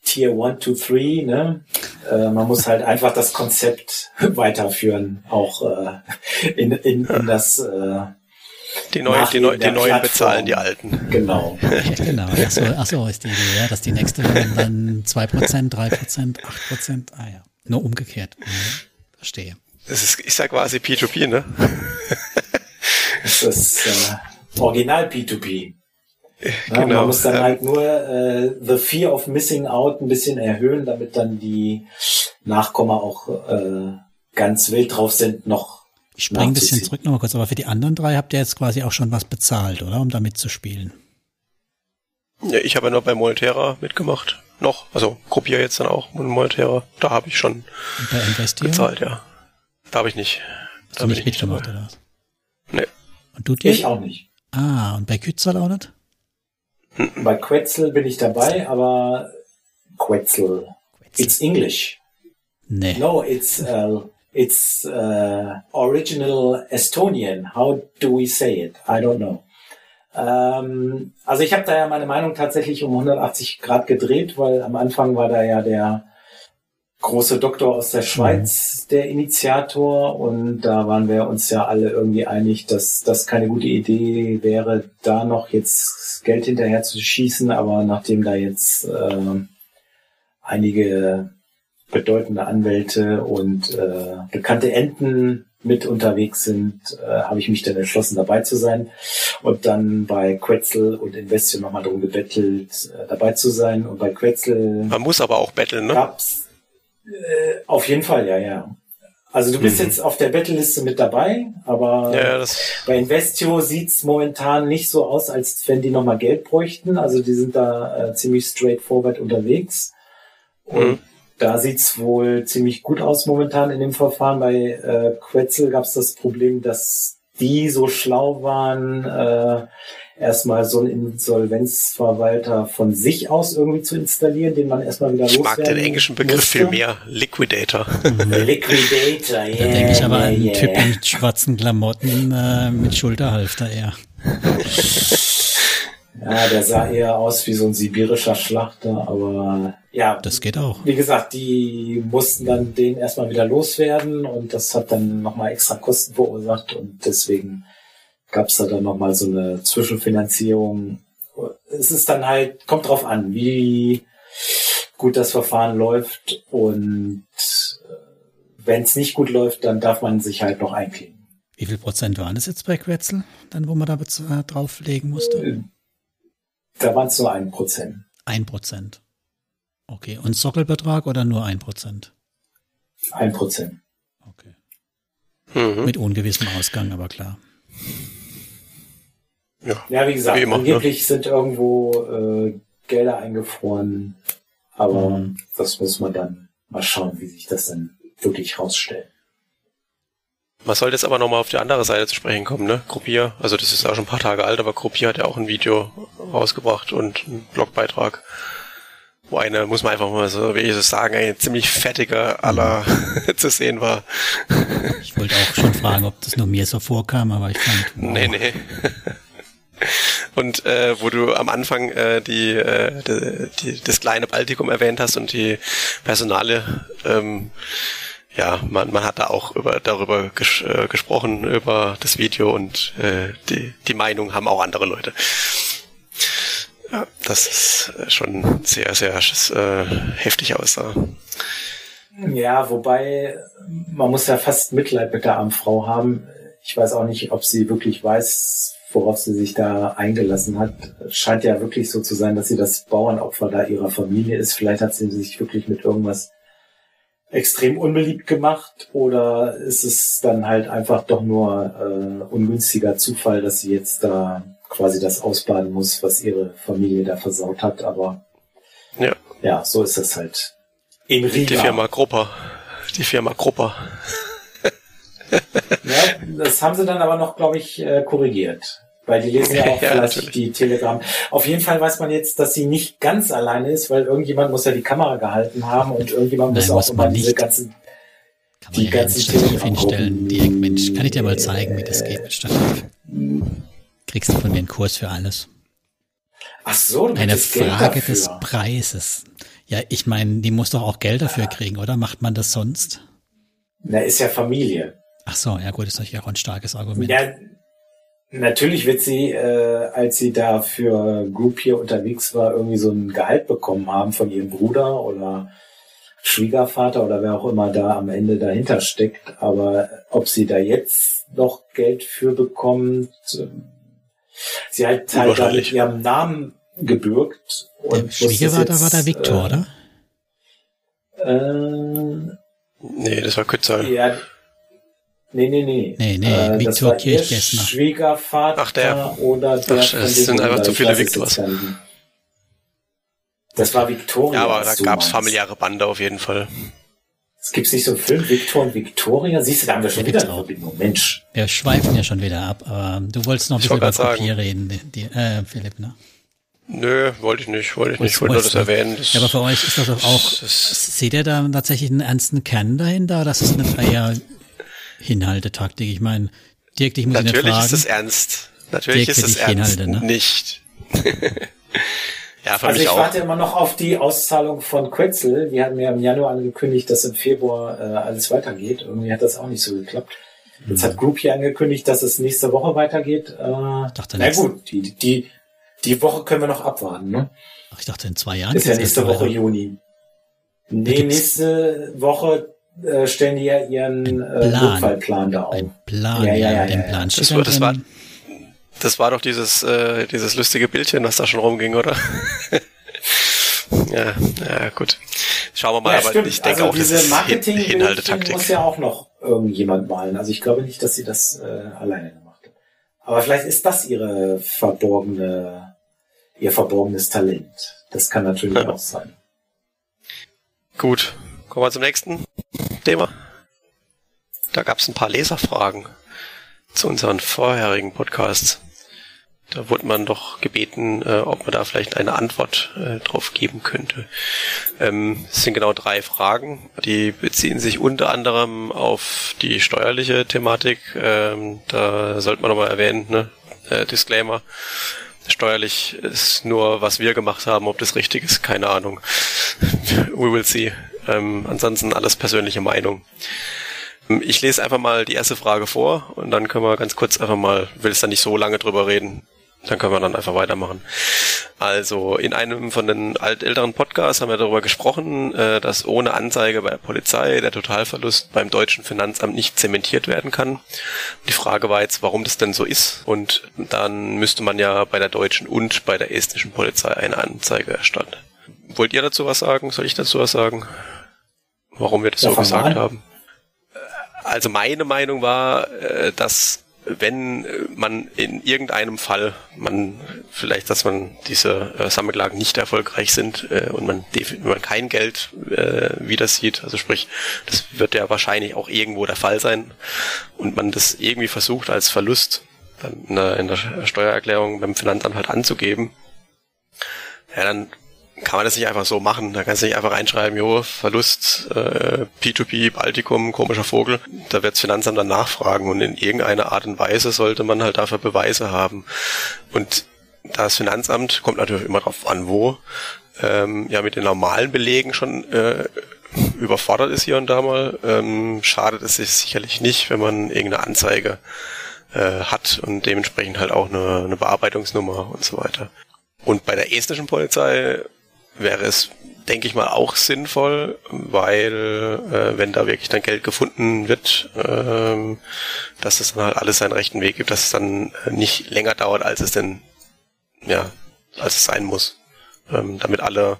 Tier 1, 2, 3, ne? Äh, man muss halt einfach das Konzept weiterführen, auch äh, in, in, in das äh, die, neuen, die, neu, die neuen bezahlen die alten. Genau. genau. Achso, achso, ist die Idee, ja, dass die nächste dann 2%, 3%, 8%. Ah ja. Nur umgekehrt. Mhm. Verstehe. Das ist, ist ja quasi P2P, ne? das ist äh, Original P2P. Ja, genau. Man muss dann halt nur äh, the fear of missing out ein bisschen erhöhen, damit dann die Nachkommen auch äh, ganz wild drauf sind, noch. Ich springe ein bisschen zurück nochmal kurz, aber für die anderen drei habt ihr jetzt quasi auch schon was bezahlt, oder? Um damit zu spielen. Ja, ich habe ja nur bei Molterra mitgemacht. Noch. Also kopiere jetzt dann auch Molterra. Da habe ich schon bezahlt, ja. Da habe ich nicht. Hast da du nicht mitgemacht, oder was? Nee. Und du dir? Ich auch nicht. Ah, und bei Kützal auch nicht? Bei Quetzal bin ich dabei, aber Quetzal. It's English. Nee. No, it's uh, it's uh, original Estonian. How do we say it? I don't know. Ähm, also ich habe da ja meine Meinung tatsächlich um 180 Grad gedreht, weil am Anfang war da ja der große Doktor aus der Schweiz mhm. der Initiator und da waren wir uns ja alle irgendwie einig, dass das keine gute Idee wäre, da noch jetzt Geld hinterher zu schießen, aber nachdem da jetzt äh, einige bedeutende Anwälte und äh, bekannte Enten mit unterwegs sind, äh, habe ich mich dann entschlossen, dabei zu sein und dann bei Quetzal und Investio nochmal darum gebettelt, äh, dabei zu sein. Und bei Quetzal... Man muss aber auch betteln, ne? Gab's, äh, auf jeden Fall, ja, ja. Also du bist mhm. jetzt auf der Betteliste mit dabei, aber ja, bei Investio sieht's momentan nicht so aus, als wenn die nochmal Geld bräuchten. Also die sind da äh, ziemlich straightforward unterwegs. Und mhm. Da sieht's wohl ziemlich gut aus momentan in dem Verfahren. Bei äh, Quetzal gab's das Problem, dass die so schlau waren, äh, erstmal so einen Insolvenzverwalter von sich aus irgendwie zu installieren, den man erstmal wieder loswerden Ich mag den englischen Begriff musste. viel mehr. Liquidator. Liquidator, yeah. Da denke ich aber an einen yeah. Typ in schwarzen Klamotten äh, mit Schulterhalfter eher. Ja, der sah eher aus wie so ein sibirischer Schlachter, aber ja. Das geht auch. Wie gesagt, die mussten dann den erstmal wieder loswerden und das hat dann nochmal extra Kosten verursacht und deswegen gab es da dann nochmal so eine Zwischenfinanzierung. Es ist dann halt, kommt drauf an, wie gut das Verfahren läuft und äh, wenn es nicht gut läuft, dann darf man sich halt noch einklinken. Wie viel Prozent waren das jetzt bei Quetzel, dann wo man da drauflegen musste? Äh, da waren es nur ein Prozent. Ein Prozent. Okay. Und Sockelbetrag oder nur ein Prozent? Ein Prozent. Okay. Mhm. Mit ungewissem Ausgang, aber klar. Ja, ja wie gesagt, wie immer, ne? angeblich ne? sind irgendwo äh, Gelder eingefroren, aber mhm. das muss man dann mal schauen, wie sich das dann wirklich rausstellt. Man sollte jetzt aber nochmal auf die andere Seite zu sprechen kommen, ne? Gruppier, also das ist auch schon ein paar Tage alt, aber Gruppier hat ja auch ein Video rausgebracht und einen Blogbeitrag, wo eine, muss man einfach mal so, wie ich es sagen, ein ziemlich fettiger aller zu sehen war. Ich wollte auch schon fragen, ob das nur mir so vorkam, aber ich fand. Wow. Nee, nee. Und äh, wo du am Anfang äh, die, äh, die, die, das kleine Baltikum erwähnt hast und die Personale, ähm, ja, man, man hat da auch über, darüber ges äh, gesprochen, über das Video und äh, die, die Meinung haben auch andere Leute. Ja, das ist äh, schon sehr, sehr äh, heftig aussah. Ja, wobei man muss ja fast Mitleid mit der armen Frau haben. Ich weiß auch nicht, ob sie wirklich weiß, worauf sie sich da eingelassen hat, scheint ja wirklich so zu sein, dass sie das Bauernopfer da ihrer Familie ist. Vielleicht hat sie sich wirklich mit irgendwas extrem unbeliebt gemacht oder ist es dann halt einfach doch nur äh, ungünstiger Zufall, dass sie jetzt da quasi das ausbaden muss, was ihre Familie da versaut hat. Aber ja, ja so ist das halt. In Riga. Die Firma Grupper. Die Firma Grupper. ja, das haben sie dann aber noch, glaube ich, äh, korrigiert. Weil die lesen ja auch ja, vielleicht natürlich. die Telegram. Auf jeden Fall weiß man jetzt, dass sie nicht ganz alleine ist, weil irgendjemand muss ja die Kamera gehalten haben und irgendjemand Nein, muss auch immer diese ganzen kann man die ja ganzen Telegram hinstellen. Die Mensch, kann ich dir mal zeigen, wie das geht mit Stativ? Kriegst du von mir einen Kurs für alles. Ach so, du Eine Frage des Preises. Ja, ich meine, die muss doch auch Geld dafür kriegen, oder? Macht man das sonst? Na, ist ja Familie. Ach so, ja gut, ist natürlich auch ein starkes Argument. Ja, Natürlich wird sie, äh, als sie da für Group hier unterwegs war, irgendwie so ein Gehalt bekommen haben von ihrem Bruder oder Schwiegervater oder wer auch immer da am Ende dahinter steckt. Aber ob sie da jetzt noch Geld für bekommt, äh, sie hat halt da mit ihrem Namen gebürgt. Und der Schwiegervater jetzt, war der Viktor, äh, oder? Äh, nee, das war Kürzer. Ja, Nee, nee, nee. Nee, nee, äh, Viktor Kirchgessner. Schwiegervater Ach, der. oder der Ach, es sind einfach zu viele Viktors. Das war Victoria. Ja, aber da gab es familiäre Bande auf jeden Fall. Es gibt nicht so einen Film, Victor und Victoria. Siehst du, da haben wir schon da wieder eine Verbindung. Mensch. Wir schweifen ja schon wieder ab, aber du wolltest noch ein bisschen über Papier reden, die, äh, Philipp, ne? Nö, wollte ich nicht, wollte ich nicht, ich wollte nur das erwähnen. Das ja, aber für euch ist das doch auch, das seht ihr da tatsächlich einen ernsten Kern dahinter? Das ist eine eher Hinhaltetaktik. Ich meine, Dirk, dich muss Natürlich ich nicht fragen. ist das ernst. Natürlich Dirk ist das ernst. Inhalte, ne? Nicht. ja, für also mich ich auch. warte immer noch auf die Auszahlung von Quetzel. Die hatten mir im Januar angekündigt, dass im Februar äh, alles weitergeht. Irgendwie hat das auch nicht so geklappt. Jetzt hat Group hier angekündigt, dass es nächste Woche weitergeht. Äh, dachte, na gut, die, die, die Woche können wir noch abwarten. Ne? Ach, ich dachte in zwei Jahren. ist ja nächste Woche Juni. Nee, nächste Woche äh, stellen die ja ihren äh, Notfallplan da auf. Ein Plan, ja, ja, ja, den Plan das, war, das, war, das war doch dieses, äh, dieses lustige Bildchen, was da schon rumging, oder? ja, ja, gut. Schauen wir mal, ja, aber stimmt. ich denke also auch, diese das ist Marketing Inhaltetaktik. muss ja auch noch irgendjemand malen. Also ich glaube nicht, dass sie das äh, alleine gemacht hat. Aber vielleicht ist das ihre verborgene, ihr verborgenes Talent. Das kann natürlich ja. auch sein. Gut, kommen wir zum nächsten. Thema. Da gab es ein paar Leserfragen zu unseren vorherigen Podcasts. Da wurde man doch gebeten, äh, ob man da vielleicht eine Antwort äh, drauf geben könnte. Ähm, es sind genau drei Fragen. Die beziehen sich unter anderem auf die steuerliche Thematik. Ähm, da sollte man nochmal erwähnen, ne? Äh, Disclaimer. Steuerlich ist nur, was wir gemacht haben. Ob das richtig ist, keine Ahnung. We will see. Ähm, ansonsten alles persönliche Meinung. Ähm, ich lese einfach mal die erste Frage vor und dann können wir ganz kurz einfach mal, will es da nicht so lange drüber reden, dann können wir dann einfach weitermachen. Also in einem von den alt älteren Podcasts haben wir darüber gesprochen, äh, dass ohne Anzeige bei der Polizei der Totalverlust beim deutschen Finanzamt nicht zementiert werden kann. Die Frage war jetzt, warum das denn so ist. Und dann müsste man ja bei der deutschen und bei der estnischen Polizei eine Anzeige erstatten. Wollt ihr dazu was sagen? Soll ich dazu was sagen? Warum wir das ja, so gesagt haben. Also meine Meinung war, äh, dass wenn man in irgendeinem Fall, man vielleicht, dass man diese äh, Sammelklagen nicht erfolgreich sind äh, und man, man kein Geld äh, wieder sieht, also sprich, das wird ja wahrscheinlich auch irgendwo der Fall sein und man das irgendwie versucht als Verlust dann in der, in der Steuererklärung beim Finanzamt halt anzugeben, ja, dann kann man das nicht einfach so machen. Da kannst du nicht einfach reinschreiben, jo, Verlust, äh, P2P, Baltikum, komischer Vogel. Da wird das Finanzamt dann nachfragen und in irgendeiner Art und Weise sollte man halt dafür Beweise haben. Und das Finanzamt kommt natürlich immer drauf an, wo, ähm, ja mit den normalen Belegen schon äh, überfordert ist hier und da mal, ähm, schadet es sich sicherlich nicht, wenn man irgendeine Anzeige äh, hat und dementsprechend halt auch eine, eine Bearbeitungsnummer und so weiter. Und bei der estnischen Polizei wäre es denke ich mal, auch sinnvoll, weil äh, wenn da wirklich dann Geld gefunden wird, ähm, dass es dann halt alles seinen rechten Weg gibt, dass es dann nicht länger dauert, als es denn, ja, als es sein muss. Ähm, damit alle,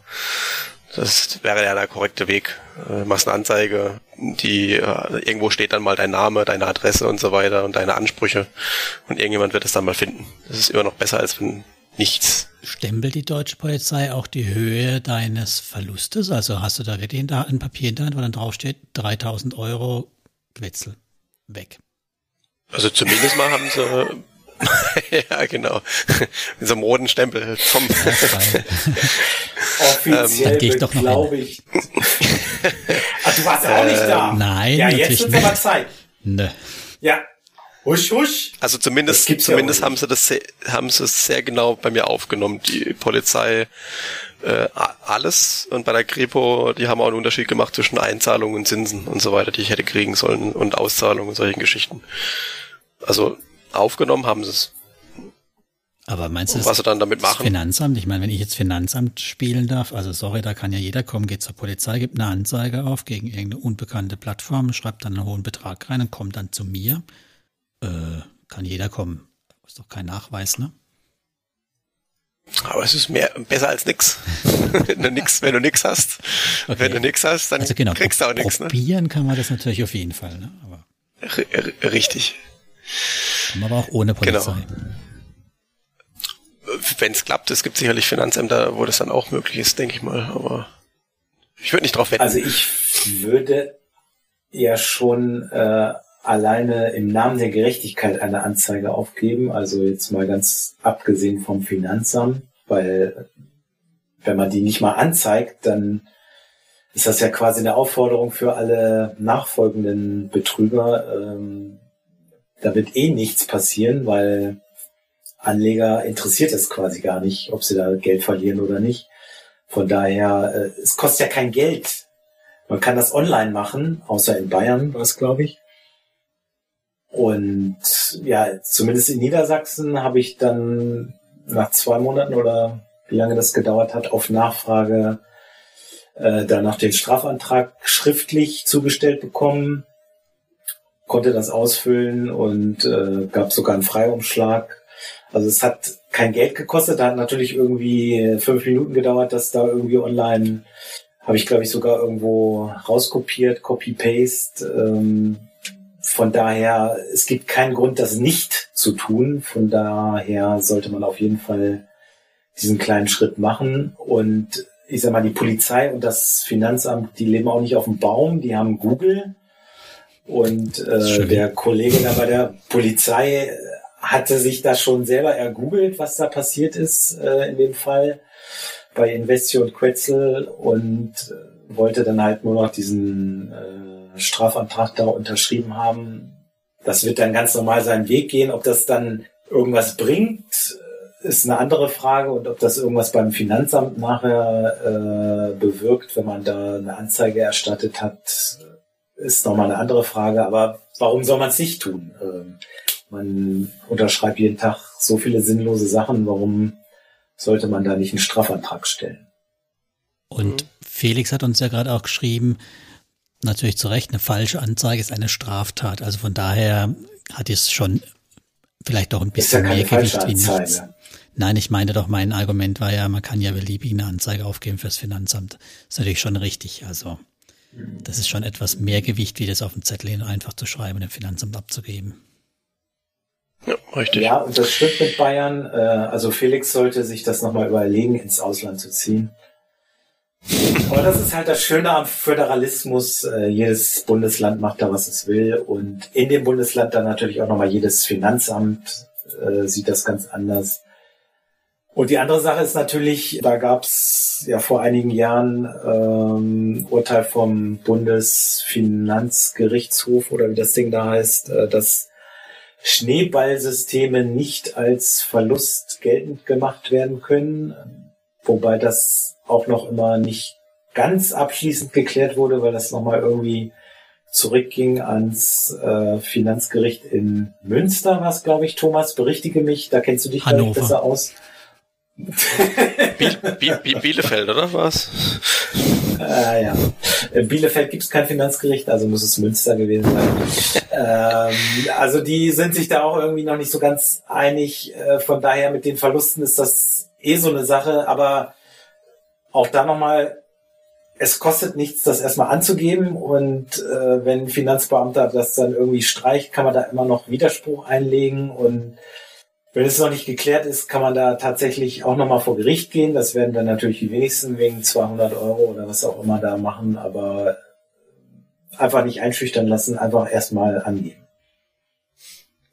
das wäre ja der korrekte Weg. Äh, machst eine Anzeige, die äh, irgendwo steht dann mal dein Name, deine Adresse und so weiter und deine Ansprüche und irgendjemand wird es dann mal finden. Das ist immer noch besser, als wenn nichts. Stempelt die deutsche Polizei auch die Höhe deines Verlustes? Also hast du da wirklich ein Papier in der Hand, wo dann draufsteht 3000 Euro Quetzel weg? Also zumindest mal haben sie ja, genau. Mit so einem roten Stempel vom. Offiziell ähm, ich doch glaube ich. Ach, du warst ja auch nicht da. Nein, ja, jetzt wird's aber Zeit. Ne. Ja, Husch, husch. Also zumindest, zumindest ja haben sie das sehr, haben sie es sehr genau bei mir aufgenommen. Die Polizei äh, alles und bei der Kripo, die haben auch einen Unterschied gemacht zwischen Einzahlungen und Zinsen und so weiter, die ich hätte kriegen sollen und Auszahlungen und solchen Geschichten. Also aufgenommen haben sie es. Aber meinst du, das was sie dann damit machen? Finanzamt? Ich meine, wenn ich jetzt Finanzamt spielen darf, also sorry, da kann ja jeder kommen, geht zur Polizei, gibt eine Anzeige auf gegen irgendeine unbekannte Plattform, schreibt dann einen hohen Betrag rein und kommt dann zu mir äh, kann jeder kommen. Ist doch kein Nachweis, ne? Aber es ist mehr besser als nix. wenn du nix, wenn du nix hast, okay. wenn du nix hast, dann also genau, kriegst du auch nichts. Ne? Probieren kann man das natürlich auf jeden Fall, ne? Aber richtig. Kann man aber auch ohne Polizei. Genau. Wenn es klappt, es gibt sicherlich Finanzämter, wo das dann auch möglich ist, denke ich mal. Aber ich würde nicht drauf wetten. Also ich würde ja schon äh, alleine im Namen der Gerechtigkeit eine Anzeige aufgeben. Also jetzt mal ganz abgesehen vom Finanzamt, weil wenn man die nicht mal anzeigt, dann ist das ja quasi eine Aufforderung für alle nachfolgenden Betrüger. Ähm, da wird eh nichts passieren, weil Anleger interessiert es quasi gar nicht, ob sie da Geld verlieren oder nicht. Von daher, äh, es kostet ja kein Geld. Man kann das online machen, außer in Bayern war es, glaube ich. Und ja, zumindest in Niedersachsen habe ich dann nach zwei Monaten oder wie lange das gedauert hat, auf Nachfrage äh, danach den Strafantrag schriftlich zugestellt bekommen, konnte das ausfüllen und äh, gab sogar einen Freiumschlag. Also es hat kein Geld gekostet, da hat natürlich irgendwie fünf Minuten gedauert, dass da irgendwie online, habe ich glaube ich sogar irgendwo rauskopiert, Copy-Paste. Ähm, von daher, es gibt keinen Grund, das nicht zu tun. Von daher sollte man auf jeden Fall diesen kleinen Schritt machen. Und ich sag mal, die Polizei und das Finanzamt, die leben auch nicht auf dem Baum, die haben Google. Und äh, der Kollege da bei der Polizei hatte sich da schon selber ergoogelt, was da passiert ist äh, in dem Fall bei Investio und Quetzel und äh, wollte dann halt nur noch diesen äh, Strafantrag da unterschrieben haben. Das wird dann ganz normal seinen Weg gehen. Ob das dann irgendwas bringt, ist eine andere Frage und ob das irgendwas beim Finanzamt nachher äh, bewirkt, wenn man da eine Anzeige erstattet hat, ist nochmal eine andere Frage. Aber warum soll man es nicht tun? Ähm, man unterschreibt jeden Tag so viele sinnlose Sachen. Warum sollte man da nicht einen Strafantrag stellen? Und Felix hat uns ja gerade auch geschrieben, natürlich zu Recht, eine falsche Anzeige ist eine Straftat. Also von daher hat es schon vielleicht doch ein bisschen ja mehr Gewicht wie nichts. Nein, ich meine doch, mein Argument war ja, man kann ja beliebig eine Anzeige aufgeben fürs Finanzamt. Das ist natürlich schon richtig. Also das ist schon etwas mehr Gewicht, wie das auf dem Zettel hin einfach zu schreiben und dem Finanzamt abzugeben. Ja, richtig. Ja, und das stimmt mit Bayern. Äh, also Felix sollte sich das nochmal überlegen, ins Ausland zu ziehen. Aber das ist halt das Schöne am Föderalismus. Äh, jedes Bundesland macht da, was es will. Und in dem Bundesland dann natürlich auch nochmal jedes Finanzamt äh, sieht das ganz anders. Und die andere Sache ist natürlich, da gab es ja vor einigen Jahren ähm, Urteil vom Bundesfinanzgerichtshof oder wie das Ding da heißt, äh, dass Schneeballsysteme nicht als Verlust geltend gemacht werden können, wobei das auch noch immer nicht ganz abschließend geklärt wurde, weil das nochmal irgendwie zurückging ans äh, Finanzgericht in Münster, was glaube ich, Thomas, berichtige mich, da kennst du dich besser aus. Biel, Biel, Bielefeld, oder was? Äh, ja. In Bielefeld gibt es kein Finanzgericht, also muss es Münster gewesen sein. ähm, also die sind sich da auch irgendwie noch nicht so ganz einig. Äh, von daher mit den Verlusten ist das eh so eine Sache. Aber auch da nochmal, es kostet nichts, das erstmal anzugeben. Und äh, wenn ein Finanzbeamter das dann irgendwie streicht, kann man da immer noch Widerspruch einlegen und wenn es noch nicht geklärt ist, kann man da tatsächlich auch nochmal vor Gericht gehen. Das werden dann natürlich die wenigsten wegen 200 Euro oder was auch immer da machen, aber einfach nicht einschüchtern lassen, einfach erstmal angeben.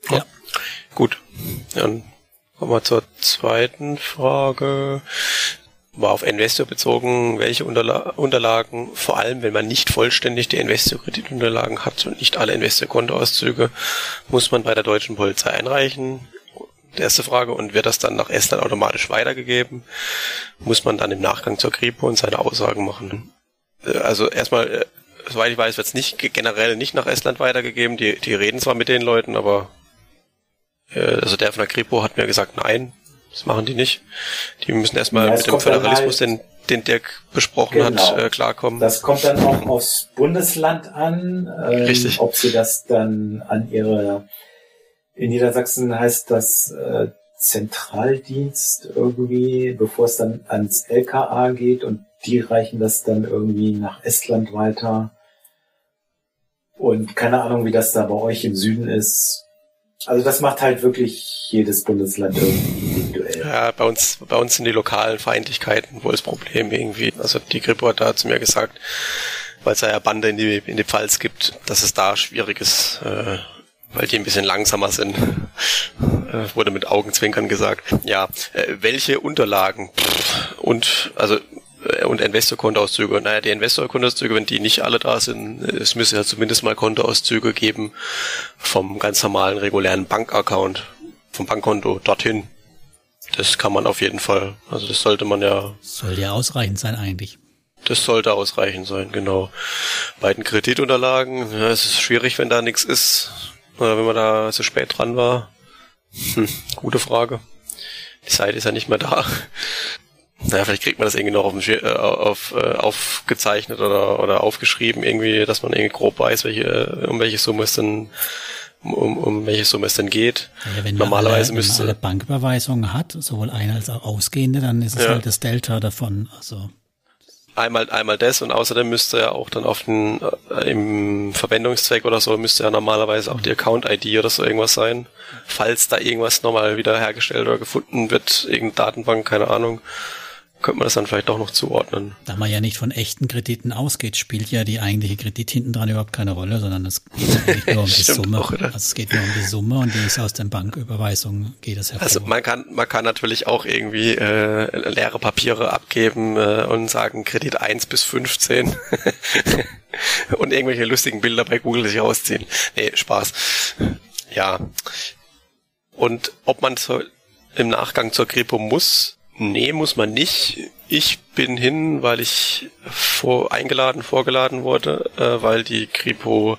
Ja, gut. Dann kommen wir zur zweiten Frage. War auf Investor bezogen, welche Unterla Unterlagen, vor allem wenn man nicht vollständig die Investor-Kreditunterlagen hat und nicht alle Investor-Kontoauszüge, muss man bei der deutschen Polizei einreichen. Erste Frage. Und wird das dann nach Estland automatisch weitergegeben? Muss man dann im Nachgang zur Kripo und seine Aussagen machen? Äh, also erstmal, äh, soweit ich weiß, wird es nicht generell nicht nach Estland weitergegeben. Die, die reden zwar mit den Leuten, aber äh, also der von der Kripo hat mir gesagt, nein, das machen die nicht. Die müssen erstmal ja, mit dem Föderalismus, halt, den, den Dirk besprochen genau. hat, äh, klarkommen. Das kommt dann auch aufs Bundesland an, ähm, Richtig. ob sie das dann an ihre in Niedersachsen heißt das äh, Zentraldienst irgendwie, bevor es dann ans LKA geht und die reichen das dann irgendwie nach Estland weiter. Und keine Ahnung, wie das da bei euch im Süden ist. Also das macht halt wirklich jedes Bundesland irgendwie individuell. Ja, bei uns, bei uns sind die lokalen Feindlichkeiten wohl das Problem irgendwie. Also die Kripo hat da zu mir gesagt, weil es ja Bande in die, in die Pfalz gibt, dass es da schwierig ist, äh, weil die ein bisschen langsamer sind. Äh, wurde mit Augenzwinkern gesagt. Ja, äh, welche Unterlagen und also äh, und Investor-Kontoauszüge. Naja, die Investor-Kontoauszüge, wenn die nicht alle da sind, es müsste ja zumindest mal Kontoauszüge geben vom ganz normalen, regulären Bankaccount, vom Bankkonto dorthin. Das kann man auf jeden Fall. Also das sollte man ja. Soll ja ausreichend sein eigentlich. Das sollte ausreichend sein, genau. Bei den Kreditunterlagen, ja, es ist schwierig, wenn da nichts ist. Oder wenn man da so spät dran war? Hm, gute Frage. Die Seite ist ja nicht mehr da. Naja, vielleicht kriegt man das irgendwie noch auf, äh, auf, äh, aufgezeichnet oder, oder aufgeschrieben, irgendwie, dass man irgendwie grob weiß, welche, um welche Summe es denn um, um welche Summe es denn geht. Ja, wenn Normalerweise alle, müsste wenn man alle Banküberweisungen hat, sowohl eine als auch ausgehende, dann ist es ja. halt das Delta davon. Also einmal, einmal das und außerdem müsste ja auch dann auf den, äh, im Verwendungszweck oder so müsste ja normalerweise auch die Account-ID oder so irgendwas sein. Falls da irgendwas nochmal wieder hergestellt oder gefunden wird, irgendeine Datenbank, keine Ahnung könnte man das dann vielleicht doch noch zuordnen. Da man ja nicht von echten Krediten ausgeht, spielt ja die eigentliche Kredit hinten dran überhaupt keine Rolle, sondern es geht eigentlich nur um die Summe. Auch, also es geht nur um die Summe und die ist aus den Banküberweisungen geht es hervor. Also man kann, man kann natürlich auch irgendwie äh, leere Papiere abgeben äh, und sagen Kredit 1 bis 15 und irgendwelche lustigen Bilder bei Google sich ausziehen. Nee, Spaß. Ja. Und ob man so im Nachgang zur Kripo muss, Nee, muss man nicht. Ich bin hin, weil ich vor, eingeladen, vorgeladen wurde, äh, weil die Kripo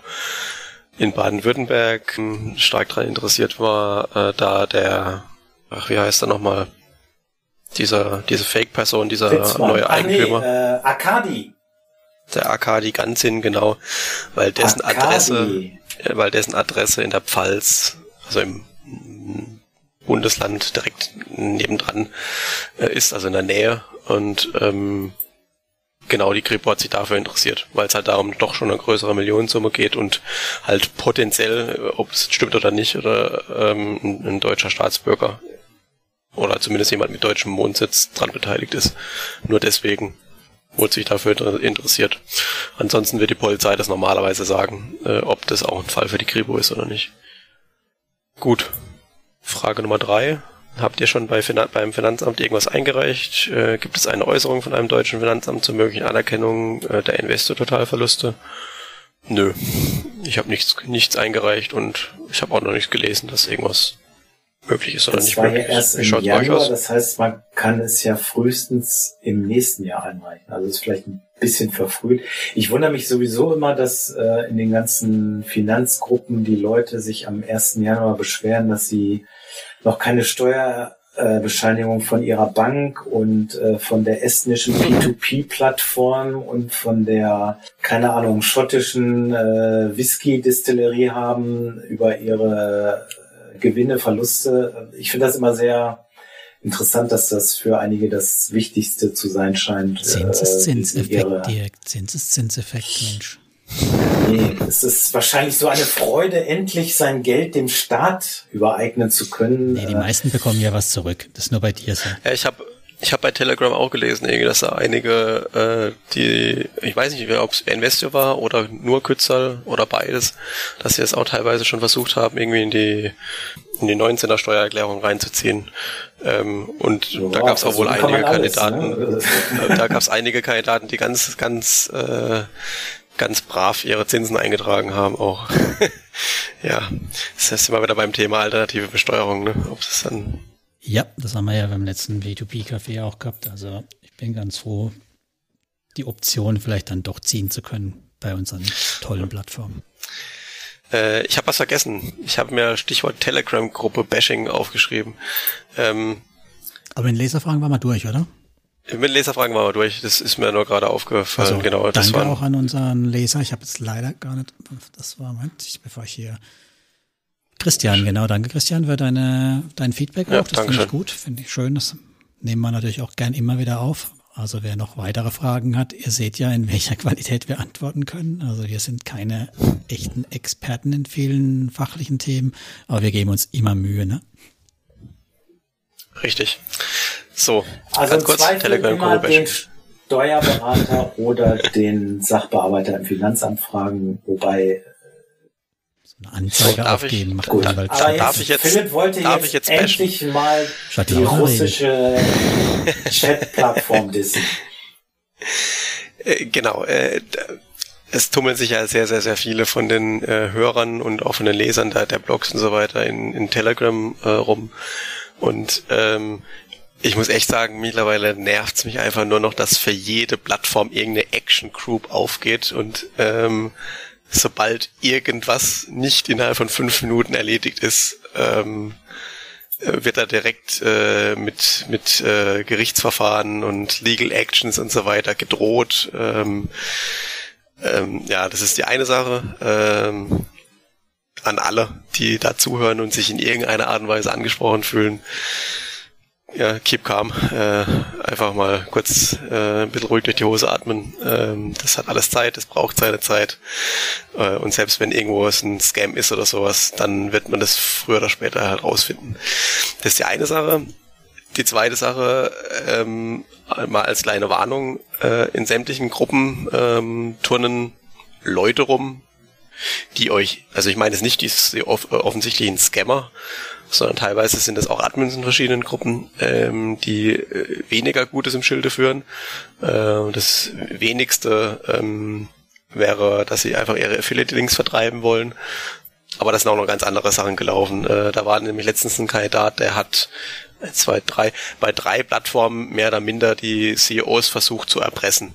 in Baden-Württemberg ähm, stark daran interessiert war, äh, da der, ach, wie heißt er nochmal? Dieser, diese Fake-Person, dieser Witzmann. neue Eigentümer. Nee, äh, Akadi. Der Akadi Ganzin, genau. Weil dessen Akadi. Adresse, äh, weil dessen Adresse in der Pfalz, also im Bundesland direkt nebendran äh, ist, also in der Nähe. Und ähm, genau die Kripo hat sich dafür interessiert, weil es halt darum doch schon eine größere Millionensumme geht und halt potenziell, äh, ob es stimmt oder nicht, oder ähm, ein, ein deutscher Staatsbürger oder zumindest jemand mit deutschem Wohnsitz dran beteiligt ist. Nur deswegen wurde sich dafür interessiert. Ansonsten wird die Polizei das normalerweise sagen, äh, ob das auch ein Fall für die Kripo ist oder nicht. Gut, Frage Nummer drei. Habt ihr schon bei Finan beim Finanzamt irgendwas eingereicht? Äh, gibt es eine Äußerung von einem deutschen Finanzamt zur möglichen Anerkennung äh, der Investor-Totalverluste? Nö, ich habe nichts, nichts eingereicht und ich habe auch noch nichts gelesen, dass irgendwas möglich ist oder das nicht war möglich. Ja erst im Januar, das heißt, man kann es ja frühestens im nächsten Jahr einreichen. Also ist vielleicht ein bisschen verfrüht. Ich wundere mich sowieso immer, dass äh, in den ganzen Finanzgruppen die Leute sich am 1. Januar beschweren, dass sie noch keine Steuer äh, von ihrer Bank und äh, von der estnischen P2P-Plattform und von der, keine Ahnung, schottischen äh, Whisky-Distillerie haben über ihre äh, Gewinne, Verluste. Ich finde das immer sehr interessant, dass das für einige das Wichtigste zu sein scheint. Zinseszinseffekt, direkt Zinseszinseffekt, Mensch. Nee, es ist wahrscheinlich so eine Freude, endlich sein Geld dem Staat übereignen zu können. Nee, die meisten bekommen ja was zurück. Das ist nur bei dir so. Ja, ich habe ich habe bei Telegram auch gelesen, dass da einige, äh, die, ich weiß nicht, ob es Investor war oder nur Kützerl oder beides, dass sie es auch teilweise schon versucht haben, irgendwie in die in die 19er Steuererklärung reinzuziehen. Ähm, und ja, da gab es auch wohl einige alles, Kandidaten, ne? da gab es einige Kandidaten, die ganz, ganz äh, ganz brav ihre Zinsen eingetragen haben auch. ja, das heißt immer wieder beim Thema alternative Besteuerung, ne? Ob es dann ja, das haben wir ja beim letzten B2B-Café auch gehabt. Also ich bin ganz froh, die Option vielleicht dann doch ziehen zu können bei unseren tollen Plattformen. Äh, ich habe was vergessen. Ich habe mir Stichwort Telegram-Gruppe Bashing aufgeschrieben. Ähm, Aber in Leserfragen waren wir durch, oder? Mit Leserfragen waren wir durch. Das ist mir nur gerade aufgefallen. Also, genau. Das danke auch an unseren Leser. Ich habe jetzt leider gar nicht. Das war Moment, bevor ich hier. Christian, genau. Danke, Christian, für deine dein Feedback ja, auch. Das finde ich gut. Finde ich schön. Das nehmen wir natürlich auch gern immer wieder auf. Also wer noch weitere Fragen hat, ihr seht ja, in welcher Qualität wir antworten können. Also wir sind keine echten Experten in vielen fachlichen Themen, aber wir geben uns immer Mühe, ne? Richtig. So, also ganz kurz, Telegram immer den Steuerberater oder den Sachbearbeiter im Finanzamt fragen, wobei so eine Anzeige so, aufgeben ich, macht gut, aber darf ich jetzt, Philipp wollte darf jetzt, ich jetzt endlich mal die russische Chat-Plattform dissen. Äh, genau, äh, es tummeln sich ja sehr, sehr, sehr viele von den äh, Hörern und auch von den Lesern der, der Blogs und so weiter in, in Telegram äh, rum. Und ähm, ich muss echt sagen, mittlerweile nervt's mich einfach nur noch, dass für jede Plattform irgendeine Action Group aufgeht und ähm, sobald irgendwas nicht innerhalb von fünf Minuten erledigt ist, ähm, wird da direkt äh, mit mit äh, Gerichtsverfahren und Legal Actions und so weiter gedroht. Ähm, ähm, ja, das ist die eine Sache. Ähm, an alle, die da zuhören und sich in irgendeiner Art und Weise angesprochen fühlen ja, keep calm. Äh, einfach mal kurz äh, ein bisschen ruhig durch die Hose atmen. Ähm, das hat alles Zeit, das braucht seine Zeit. Äh, und selbst wenn irgendwo es ein Scam ist oder sowas, dann wird man das früher oder später halt rausfinden. Das ist die eine Sache. Die zweite Sache, ähm, mal als kleine Warnung, äh, in sämtlichen Gruppen ähm, turnen Leute rum, die euch, also ich meine es nicht die off offensichtlichen Scammer, sondern teilweise sind es auch Admins in verschiedenen Gruppen, ähm, die äh, weniger Gutes im Schilde führen. Äh, das wenigste ähm, wäre, dass sie einfach ihre Affiliate-Links vertreiben wollen. Aber das sind auch noch ganz andere Sachen gelaufen. Äh, da war nämlich letztens ein Kandidat, der hat zwei, drei, bei drei Plattformen mehr oder minder die CEOs versucht zu erpressen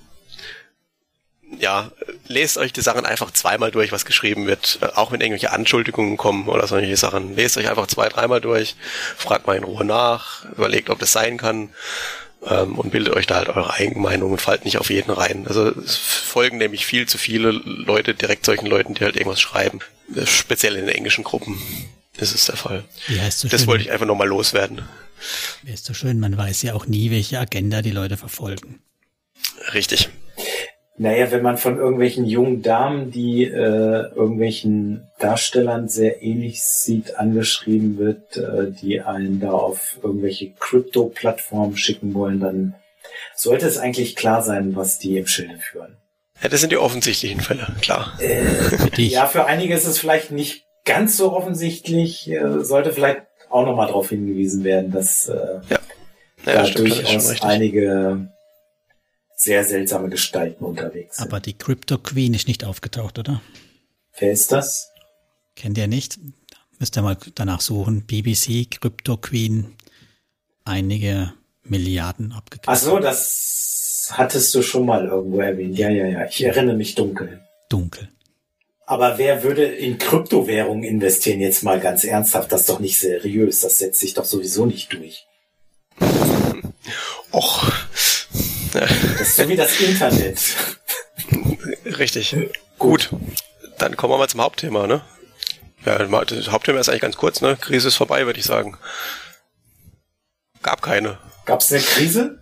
ja, lest euch die Sachen einfach zweimal durch, was geschrieben wird. Äh, auch wenn irgendwelche Anschuldigungen kommen oder solche Sachen. Lest euch einfach zwei, dreimal durch, fragt mal in Ruhe nach, überlegt, ob das sein kann ähm, und bildet euch da halt eure eigene Meinung und fallt nicht auf jeden rein. Also es folgen nämlich viel zu viele Leute direkt solchen Leuten, die halt irgendwas schreiben. Äh, speziell in den englischen Gruppen ist es der Fall. Ja, so das schön. wollte ich einfach nochmal loswerden. Ja, ist so schön, man weiß ja auch nie, welche Agenda die Leute verfolgen. Richtig. Naja, wenn man von irgendwelchen jungen Damen, die äh, irgendwelchen Darstellern sehr ähnlich sieht, angeschrieben wird, äh, die einen da auf irgendwelche Krypto-Plattformen schicken wollen, dann sollte es eigentlich klar sein, was die im Schilde führen. Ja, das sind die offensichtlichen Fälle, klar. Äh, ja, für einige ist es vielleicht nicht ganz so offensichtlich, äh, sollte vielleicht auch nochmal darauf hingewiesen werden, dass äh, ja. Ja, da stimmt, durchaus einige sehr seltsame Gestalten unterwegs sind. Aber die Crypto Queen ist nicht aufgetaucht, oder? Wer ist das? Kennt ihr nicht? Müsst ihr mal danach suchen. BBC, Crypto Queen, einige Milliarden abgekriegt. Ach so, das hattest du schon mal irgendwo erwähnt. Ja, ja, ja. Ich erinnere mich dunkel. Dunkel. Aber wer würde in Kryptowährungen investieren? Jetzt mal ganz ernsthaft, das ist doch nicht seriös. Das setzt sich doch sowieso nicht durch. So wie das Internet. Richtig. Gut. Dann kommen wir mal zum Hauptthema, ne? Ja, das Hauptthema ist eigentlich ganz kurz, ne? Krise ist vorbei, würde ich sagen. Gab keine. Gab es eine Krise?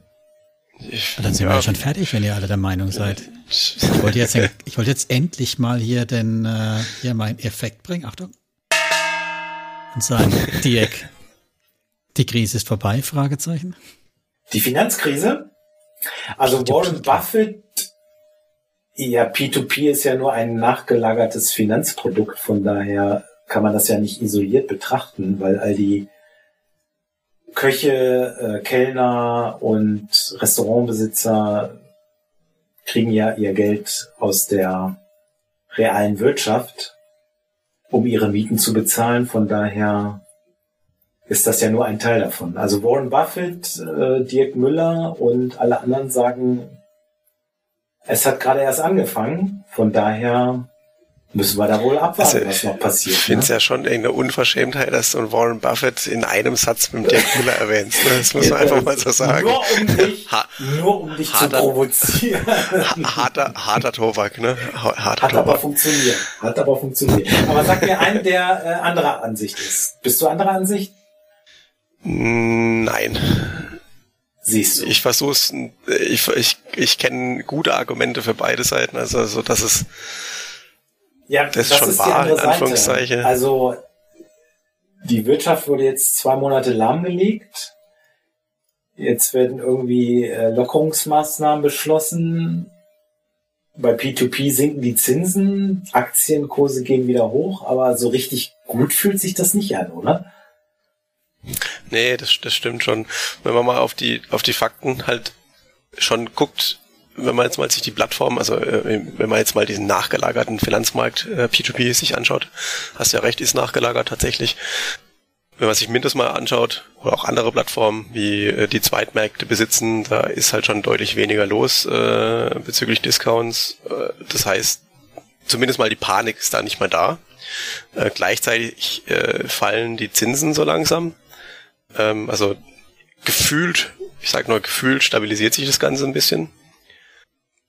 Ich, dann sind ja. wir ja schon fertig, wenn ihr alle der Meinung seid. Ich wollte jetzt, ich wollte jetzt endlich mal hier den, äh, hier meinen Effekt bringen. Achtung. Und sagen, Dirk, die Krise ist vorbei? Fragezeichen. Die Finanzkrise? Also Warren Buffett, ja, P2P ist ja nur ein nachgelagertes Finanzprodukt, von daher kann man das ja nicht isoliert betrachten, weil all die Köche, äh, Kellner und Restaurantbesitzer kriegen ja ihr Geld aus der realen Wirtschaft, um ihre Mieten zu bezahlen. Von daher ist das ja nur ein Teil davon. Also Warren Buffett, äh, Dirk Müller und alle anderen sagen, es hat gerade erst angefangen. Von daher müssen wir da wohl abwarten, also, was noch passiert. Ich finde es ne? ja schon eine Unverschämtheit, dass du Warren Buffett in einem Satz mit Dirk Müller erwähnst. Ne? Das muss man einfach mal so sagen. Nur um dich, nur um dich harter, zu provozieren. Harter, harter Tobak, ne? Harter Hat Tobak. aber funktioniert. Hat aber funktioniert. Aber sag mir einen, der äh, anderer Ansicht ist. Bist du anderer Ansicht? Nein. Siehst du. Ich versuch's, ich, ich, ich kenne gute Argumente für beide Seiten, also so, dass es ja, das, das ist schon ist wahr, in Anführungszeichen. Also die Wirtschaft wurde jetzt zwei Monate lahmgelegt. Jetzt werden irgendwie äh, Lockerungsmaßnahmen beschlossen. Bei P2P sinken die Zinsen, Aktienkurse gehen wieder hoch, aber so richtig gut fühlt sich das nicht an, oder? Nee, das, das stimmt schon. Wenn man mal auf die, auf die Fakten halt schon guckt, wenn man jetzt mal sich die Plattform, also äh, wenn man jetzt mal diesen nachgelagerten Finanzmarkt äh, P2P sich anschaut, hast ja recht, ist nachgelagert tatsächlich. Wenn man sich Mintos mal anschaut oder auch andere Plattformen, wie äh, die Zweitmärkte besitzen, da ist halt schon deutlich weniger los äh, bezüglich Discounts. Äh, das heißt, zumindest mal die Panik ist da nicht mehr da. Äh, gleichzeitig äh, fallen die Zinsen so langsam. Ähm, also gefühlt, ich sag nur gefühlt, stabilisiert sich das Ganze ein bisschen.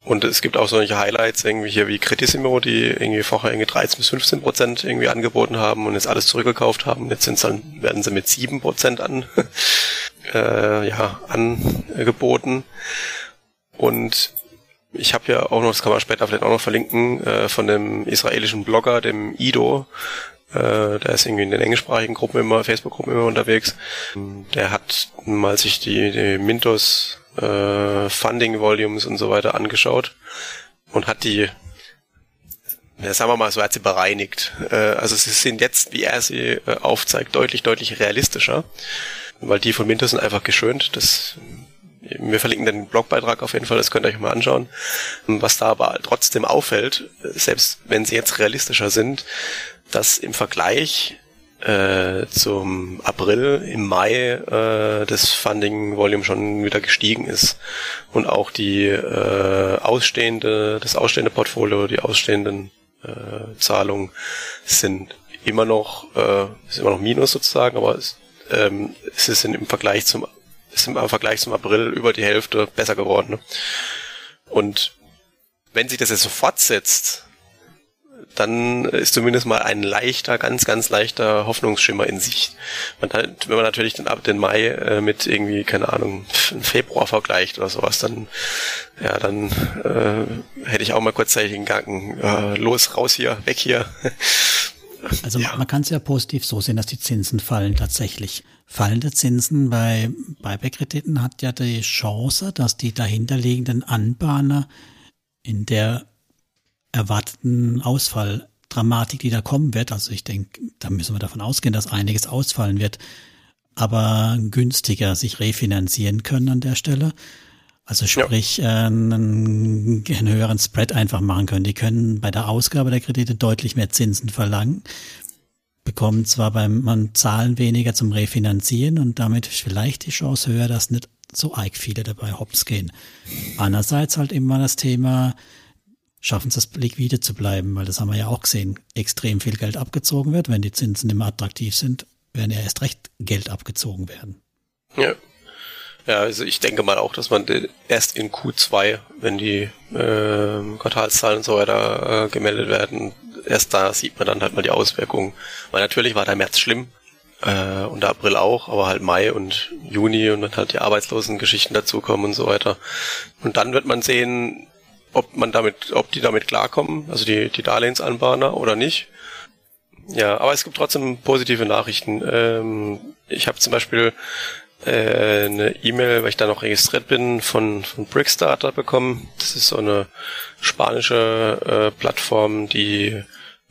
Und es gibt auch solche Highlights irgendwie hier wie Credissimo, die irgendwie vorher irgendwie 13 bis 15 Prozent irgendwie angeboten haben und jetzt alles zurückgekauft haben. Jetzt sind dann, werden sie mit 7 Prozent an, äh, ja, angeboten. Und ich habe ja auch noch, das kann man später vielleicht auch noch verlinken, äh, von dem israelischen Blogger, dem Ido, äh, der ist irgendwie in den englischsprachigen Gruppen immer, Facebook-Gruppen immer unterwegs. Der hat mal sich die, die Mintos äh, Funding Volumes und so weiter angeschaut und hat die ja, sagen wir mal so, hat sie bereinigt. Äh, also sie sind jetzt, wie er sie äh, aufzeigt, deutlich, deutlich realistischer, weil die von Mintos sind einfach geschönt. Das wir verlinken den Blogbeitrag auf jeden Fall, das könnt ihr euch mal anschauen. Was da aber trotzdem auffällt, selbst wenn sie jetzt realistischer sind, dass im Vergleich äh, zum April, im Mai äh, das Funding Volume schon wieder gestiegen ist und auch die äh, ausstehende, das ausstehende Portfolio, die ausstehenden äh, Zahlungen sind immer noch, äh, ist immer noch Minus sozusagen, aber es, ähm, es ist im Vergleich zum, ist im Vergleich zum April über die Hälfte besser geworden. Ne? Und wenn sich das jetzt so fortsetzt, dann ist zumindest mal ein leichter, ganz, ganz leichter Hoffnungsschimmer in Sicht. Man hat, wenn man natürlich den, ab den Mai äh, mit irgendwie, keine Ahnung, Februar vergleicht oder sowas, dann, ja, dann äh, hätte ich auch mal kurzzeitig den Gang, äh, los, raus hier, weg hier. Also ja. man kann es ja positiv so sehen, dass die Zinsen fallen tatsächlich. Fallende Zinsen bei Buyback-Krediten hat ja die Chance, dass die dahinterliegenden Anbahner in der erwarteten Ausfalldramatik, die da kommen wird. Also ich denke, da müssen wir davon ausgehen, dass einiges ausfallen wird, aber günstiger sich refinanzieren können an der Stelle. Also sprich, ja. äh, einen, einen höheren Spread einfach machen können. Die können bei der Ausgabe der Kredite deutlich mehr Zinsen verlangen, bekommen zwar beim man Zahlen weniger zum Refinanzieren und damit vielleicht die Chance höher, dass nicht so arg viele dabei hops gehen. Andererseits halt immer das Thema, schaffen sie es liquide zu bleiben, weil das haben wir ja auch gesehen, extrem viel Geld abgezogen wird. Wenn die Zinsen immer attraktiv sind, werden ja erst recht Geld abgezogen werden. Ja. Ja, also ich denke mal auch, dass man erst in Q2, wenn die äh, Quartalszahlen und so weiter äh, gemeldet werden, erst da sieht man dann halt mal die Auswirkungen. Weil natürlich war der März schlimm äh, und der April auch, aber halt Mai und Juni und dann halt die Arbeitslosengeschichten dazukommen und so weiter. Und dann wird man sehen, ob man damit, ob die damit klarkommen, also die, die Darlehensanbahner oder nicht. Ja, aber es gibt trotzdem positive Nachrichten. Ähm, ich habe zum Beispiel äh, eine E-Mail, weil ich da noch registriert bin, von, von Brickstarter bekommen. Das ist so eine spanische äh, Plattform, die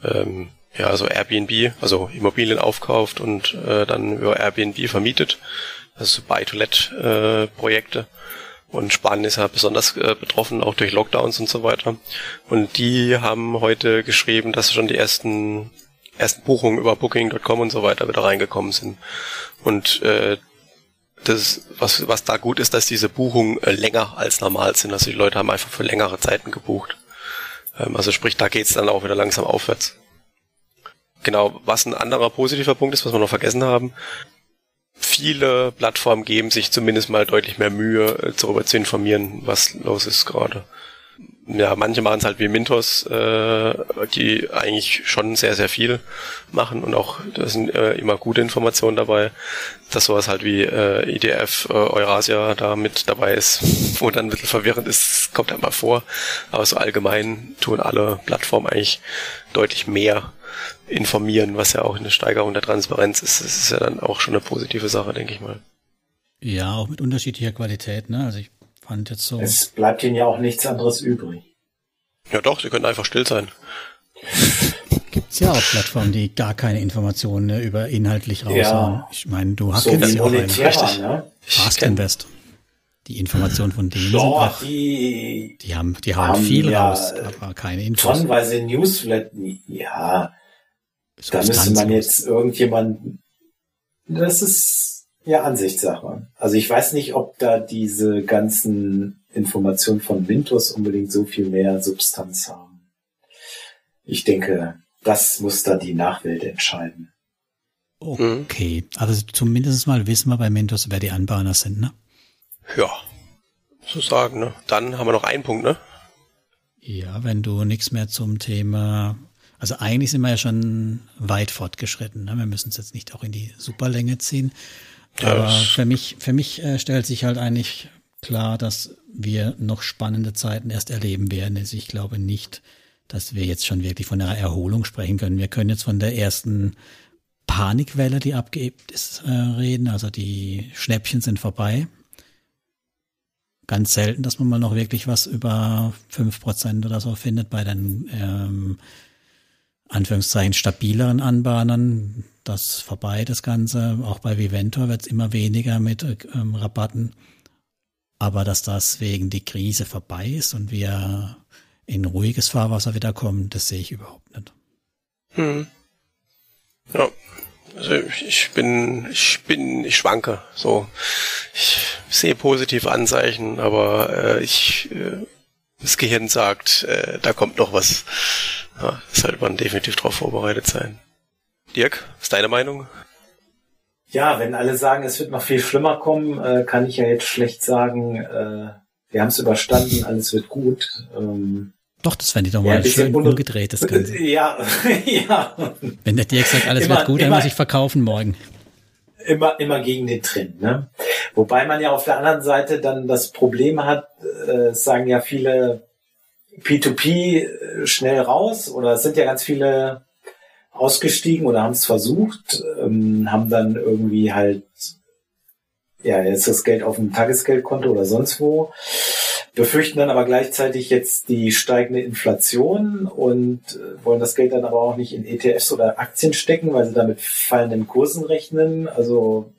ähm, ja so Airbnb, also Immobilien aufkauft und äh, dann über Airbnb vermietet. Also so Buy-to-Let-Projekte. Äh, und Spanien ist ja besonders äh, betroffen, auch durch Lockdowns und so weiter. Und die haben heute geschrieben, dass schon die ersten ersten Buchungen über Booking.com und so weiter wieder reingekommen sind. Und äh, das, was, was da gut ist, dass diese Buchungen äh, länger als normal sind. Also die Leute haben einfach für längere Zeiten gebucht. Ähm, also sprich, da geht's dann auch wieder langsam aufwärts. Genau, was ein anderer positiver Punkt ist, was wir noch vergessen haben. Viele Plattformen geben sich zumindest mal deutlich mehr Mühe, äh, darüber zu informieren, was los ist gerade ja, manche machen es halt wie Mintos, äh, die eigentlich schon sehr, sehr viel machen und auch da sind äh, immer gute Informationen dabei, dass sowas halt wie äh, IDF, äh, Eurasia da mit dabei ist, wo dann ein bisschen verwirrend ist, kommt halt mal vor. Aber so allgemein tun alle Plattformen eigentlich deutlich mehr informieren, was ja auch eine Steigerung der Transparenz ist. Das ist ja dann auch schon eine positive Sache, denke ich mal. Ja, auch mit unterschiedlicher Qualität, ne? Also ich Fand jetzt so. Es bleibt ihnen ja auch nichts anderes übrig. Ja doch, sie können einfach still sein. Gibt's ja auch Plattformen, die gar keine Informationen ne, über inhaltlich raushauen. Ja. Ich meine, du hast so ja auch einen. Ne? Fast Invest. Die Informationen von denen Doch, sind die, die haben, die hauen haben viel ja raus, aber keine Infos. Tonnenweise Newsflat, ja. Da müsste man jetzt irgendjemand, das ist, ja, Ansichtssache. Also ich weiß nicht, ob da diese ganzen Informationen von Windows unbedingt so viel mehr Substanz haben. Ich denke, das muss da die Nachwelt entscheiden. Okay, also zumindest mal wissen wir bei Mentos, wer die Anbahner sind, ne? Ja, so sagen, ne? Dann haben wir noch einen Punkt, ne? Ja, wenn du nichts mehr zum Thema, also eigentlich sind wir ja schon weit fortgeschritten, ne? Wir müssen es jetzt nicht auch in die Superlänge ziehen. Aber für mich, für mich äh, stellt sich halt eigentlich klar, dass wir noch spannende Zeiten erst erleben werden. Also ich glaube nicht, dass wir jetzt schon wirklich von einer Erholung sprechen können. Wir können jetzt von der ersten Panikwelle, die abgeebt ist, äh, reden. Also die Schnäppchen sind vorbei. Ganz selten, dass man mal noch wirklich was über fünf Prozent oder so findet bei den ähm, Anführungszeichen stabileren Anbahnern das vorbei, das Ganze. Auch bei Viventor wird es immer weniger mit ähm, Rabatten. Aber dass das wegen die Krise vorbei ist und wir in ruhiges Fahrwasser wiederkommen, das sehe ich überhaupt nicht. Hm. Ja. Also ich bin, ich bin, ich schwanke. So, ich sehe positive Anzeichen, aber äh, ich, äh, das Gehirn sagt, äh, da kommt noch was. Ja, sollte man definitiv darauf vorbereitet sein. Dirk, ist deine Meinung? Ja, wenn alle sagen, es wird noch viel schlimmer kommen, äh, kann ich ja jetzt schlecht sagen, äh, wir haben es überstanden, alles wird gut. Ähm, doch, das fände ich doch mal ja, schön umgedreht, das Ganze. Ja, ja. Wenn der Dirk sagt, alles immer, wird gut, dann muss ich verkaufen morgen. Immer, immer gegen den Trend, ne? Wobei man ja auf der anderen Seite dann das Problem hat, äh, sagen ja viele P2P äh, schnell raus oder es sind ja ganz viele ausgestiegen oder haben es versucht, ähm, haben dann irgendwie halt, ja, jetzt das Geld auf dem Tagesgeldkonto oder sonst wo, befürchten dann aber gleichzeitig jetzt die steigende Inflation und äh, wollen das Geld dann aber auch nicht in ETFs oder Aktien stecken, weil sie damit fallenden Kursen rechnen. Also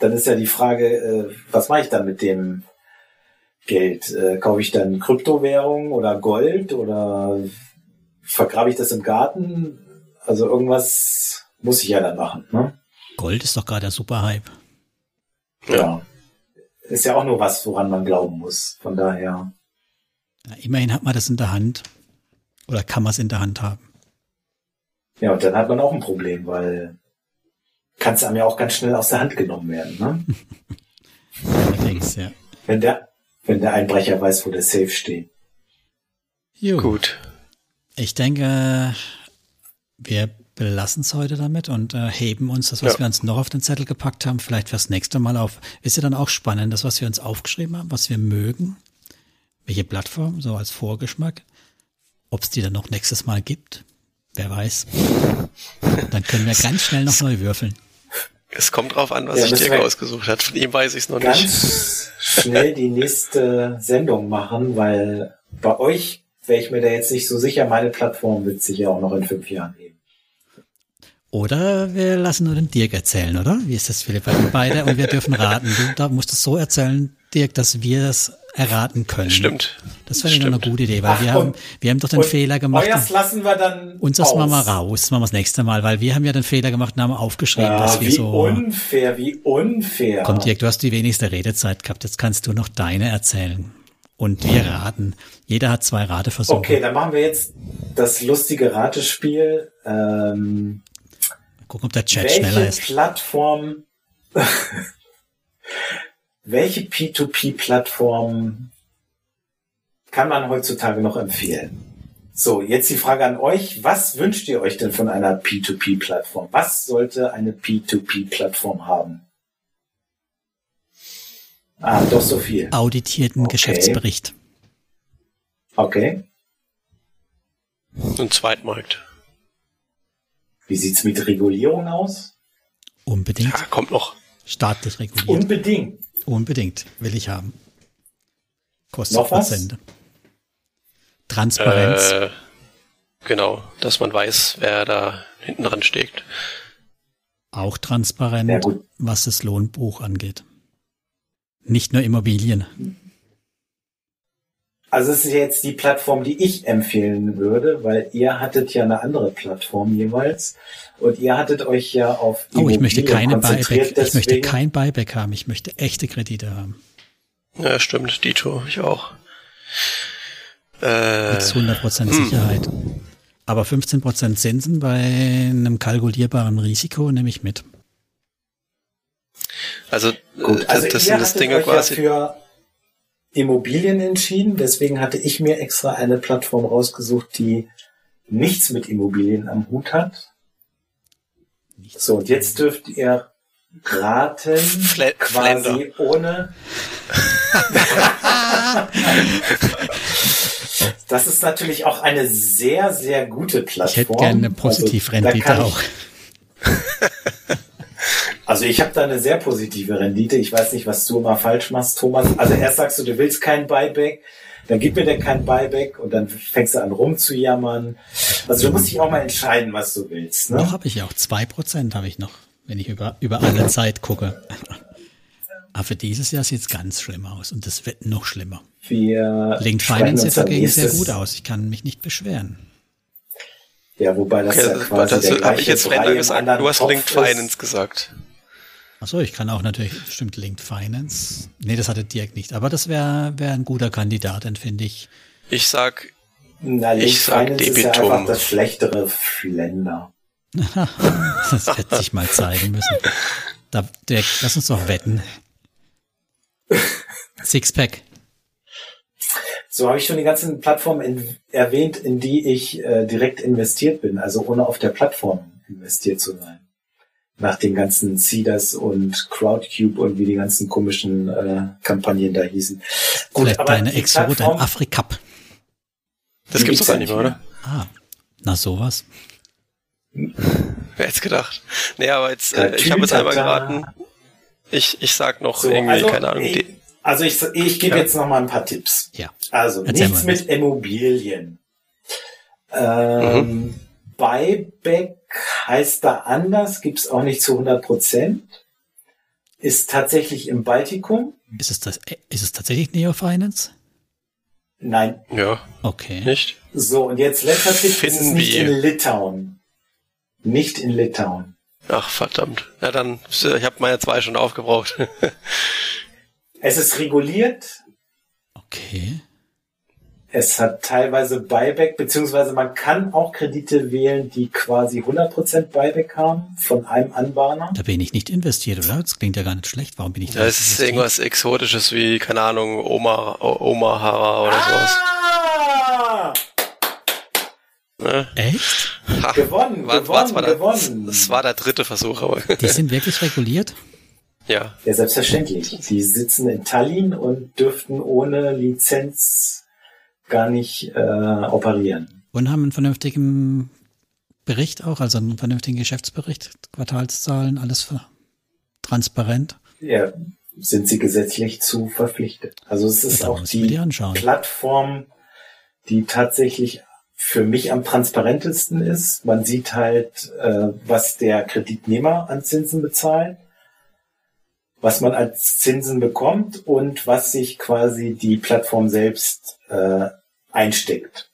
dann ist ja die Frage, äh, was mache ich dann mit dem Geld? Äh, kaufe ich dann Kryptowährung oder Gold oder vergrabe ich das im Garten? Also irgendwas muss ich ja dann machen. Ne? Gold ist doch gerade der Superhype. Ja. Ist ja auch nur was, woran man glauben muss. Von daher. Ja, immerhin hat man das in der Hand. Oder kann man es in der Hand haben. Ja, und dann hat man auch ein Problem, weil kann es einem ja auch ganz schnell aus der Hand genommen werden. Ne? Allerdings, ja. Wenn der, wenn der Einbrecher weiß, wo der Safe steht. Jo. Gut. Ich denke, wir belassen es heute damit und äh, heben uns das, was Ja. wir uns noch auf den Zettel gepackt haben, vielleicht fürs nächste Mal auf. Ist ja dann auch spannend, das, was wir uns aufgeschrieben haben, was wir mögen, welche Plattform, so als Vorgeschmack, ob es die dann noch nächstes Mal gibt, wer weiß. Dann können wir ganz schnell noch neu würfeln. Es kommt drauf an, was Ja, sich Dirk wir- ausgesucht hat. Von ihm weiß ich es noch nicht. Ganz schnell die nächste Sendung machen, weil bei euch wäre ich mir da jetzt nicht so sicher. Meine Plattform wird sich ja auch noch in fünf Jahren geben. Oder wir lassen nur den Dirk erzählen, oder? Wie ist das, Philipp? Uns beide und wir dürfen raten. Du da musst es so erzählen, Dirk, dass wir es erraten können. Stimmt. Das wäre doch eine gute Idee, weil Ach, wir haben, und- wir haben doch den Fehler gemacht. Euers lassen wir dann Uns das machen wir raus, das machen wir das nächste Mal, weil wir haben ja den Fehler gemacht und haben aufgeschrieben, Ja, dass wir wie so. unfair, wie unfair. Komm, Dirk, du hast die wenigste Redezeit gehabt. Jetzt kannst du noch deine erzählen. Und wir raten. Jeder hat zwei Rateversuche. Okay, dann machen wir jetzt das lustige Ratespiel. Ähm, Gucken, ob der Chat schneller welche ist. Plattform, welche P2P-Plattform kann man heutzutage noch empfehlen? So, jetzt die Frage an euch. Was wünscht ihr euch denn von einer P2P-Plattform? Was sollte eine P2P-Plattform haben? Ah, doch so viel. Auditierten Okay. Geschäftsbericht. Okay. Ein Zweitmarkt. Wie sieht's mit Regulierung aus? Unbedingt. Ja, kommt noch. Staatlich reguliert. Unbedingt. Unbedingt. Will ich haben. Kostet Noch was? Transparenz. Äh, genau, dass man weiß, wer da hinten dran steckt. Auch transparent, was das Lohnbuch angeht. Nicht nur Immobilien. Also es ist jetzt die Plattform, die ich empfehlen würde, weil ihr hattet ja eine andere Plattform jeweils und ihr hattet euch ja auf Oh, ich möchte keine Buyback. Ich möchte deswegen- kein Buyback haben. Ich möchte echte Kredite haben. Ja, stimmt, Dito, ich auch. Äh, Mit 100% Sicherheit. Aber 15% Zinsen bei einem kalkulierbaren Risiko nehme ich mit. also, äh, Gut, das, also das ihr sind das Dinge quasi. ja für Immobilien entschieden, deswegen hatte ich mir extra eine Plattform rausgesucht, die nichts mit Immobilien am Hut hat. So, und jetzt dürft ihr raten, Fle- quasi ohne. Das ist natürlich auch eine sehr, sehr gute Plattform. Ich hätte gerne eine Also, Positivrendite kann auch. Ich, also ich habe da eine sehr positive Rendite. Ich weiß nicht, was du immer falsch machst, Thomas. Also erst sagst du, du willst kein Buyback, dann gib mir der kein Buyback und dann fängst du an rumzujammern. Also du musst dich auch mal entscheiden, was du willst. Ne? Noch habe ich ja auch 2% habe ich noch, wenn ich über, über alle Zeit gucke. Aber für dieses Jahr sieht es ganz schlimm aus und das wird noch schlimmer. Wir Link Finance sieht dagegen sehr gut aus. Ich kann mich nicht beschweren. Ja, wobei das Okay, ja das, quasi das der habe gleiche ich jetzt Brei Render im gesagt. anderen Du hast Topf Linked ist. Finance gesagt. Achso, ich kann auch natürlich, stimmt, Linked Finance. Nee, das hatte Dirk nicht. Aber das wäre wär ein guter Kandidat, dann finde ich. Ich sag, Na, Link Ich sag Finance ist ja Debitum. einfach das schlechtere Flender. Das wird sich mal zeigen müssen. Da, Dirk, lass uns doch wetten. Sixpack. So habe ich schon die ganzen Plattformen in, erwähnt, in die ich äh, direkt investiert bin, also ohne auf der Plattform investiert zu sein. Nach den ganzen Seeders und Crowdcube und wie die ganzen komischen äh, Kampagnen da hießen. Vielleicht deine die Exo, dein Plattform- Africup. das gibt's doch gar nicht mehr, oder? Ah, na sowas. Wer hätte gedacht? Nee, aber jetzt, Ja, äh, ich habe jetzt einmal geraten. Ich, ich sag noch So, irgendwie, also, keine Ahnung. ich, also ich, ich gebe Ja. jetzt noch mal ein paar Tipps. Ja. Also Erzähl nichts mit Immobilien. Ähm, Buyback heißt da anders, gibt's auch nicht zu 100 Prozent. Ist tatsächlich im Baltikum. Ist es das, ist es tatsächlich Neo Finance? Nein. ja, Okay. nicht? So, und jetzt letzter Tipp, es ist nicht in Litauen. Nicht in Litauen. Ach, verdammt. Ja, dann, ich habe meine zwei schon aufgebraucht. Es ist reguliert. Okay. Es hat teilweise Buyback, beziehungsweise man kann auch Kredite wählen, die quasi 100% Buyback haben von einem Anbahner. Da bin ich nicht investiert, oder? Das klingt ja gar nicht schlecht. Warum bin ich da? Das ist irgendwas Exotisches wie, keine Ahnung, Oma, Omaha oder ah! sowas. Ne? Echt? Ha. Gewonnen, War- war gewonnen, zwar der- gewonnen. Das war der dritte Versuch, aber Die sind wirklich reguliert? ja. Ja, selbstverständlich. Die sitzen in Tallinn und dürften ohne Lizenz gar nicht äh, operieren. Und haben einen vernünftigen Bericht auch, also einen vernünftigen Geschäftsbericht, Quartalszahlen, alles transparent. Ja, sind sie gesetzlich zu verpflichtet. Also es ist auch die die. Plattform, die tatsächlich für mich am transparentesten ist. Man sieht halt, äh, was der Kreditnehmer an Zinsen bezahlt, was man als Zinsen bekommt und was sich quasi die Plattform selbst äh, einsteckt.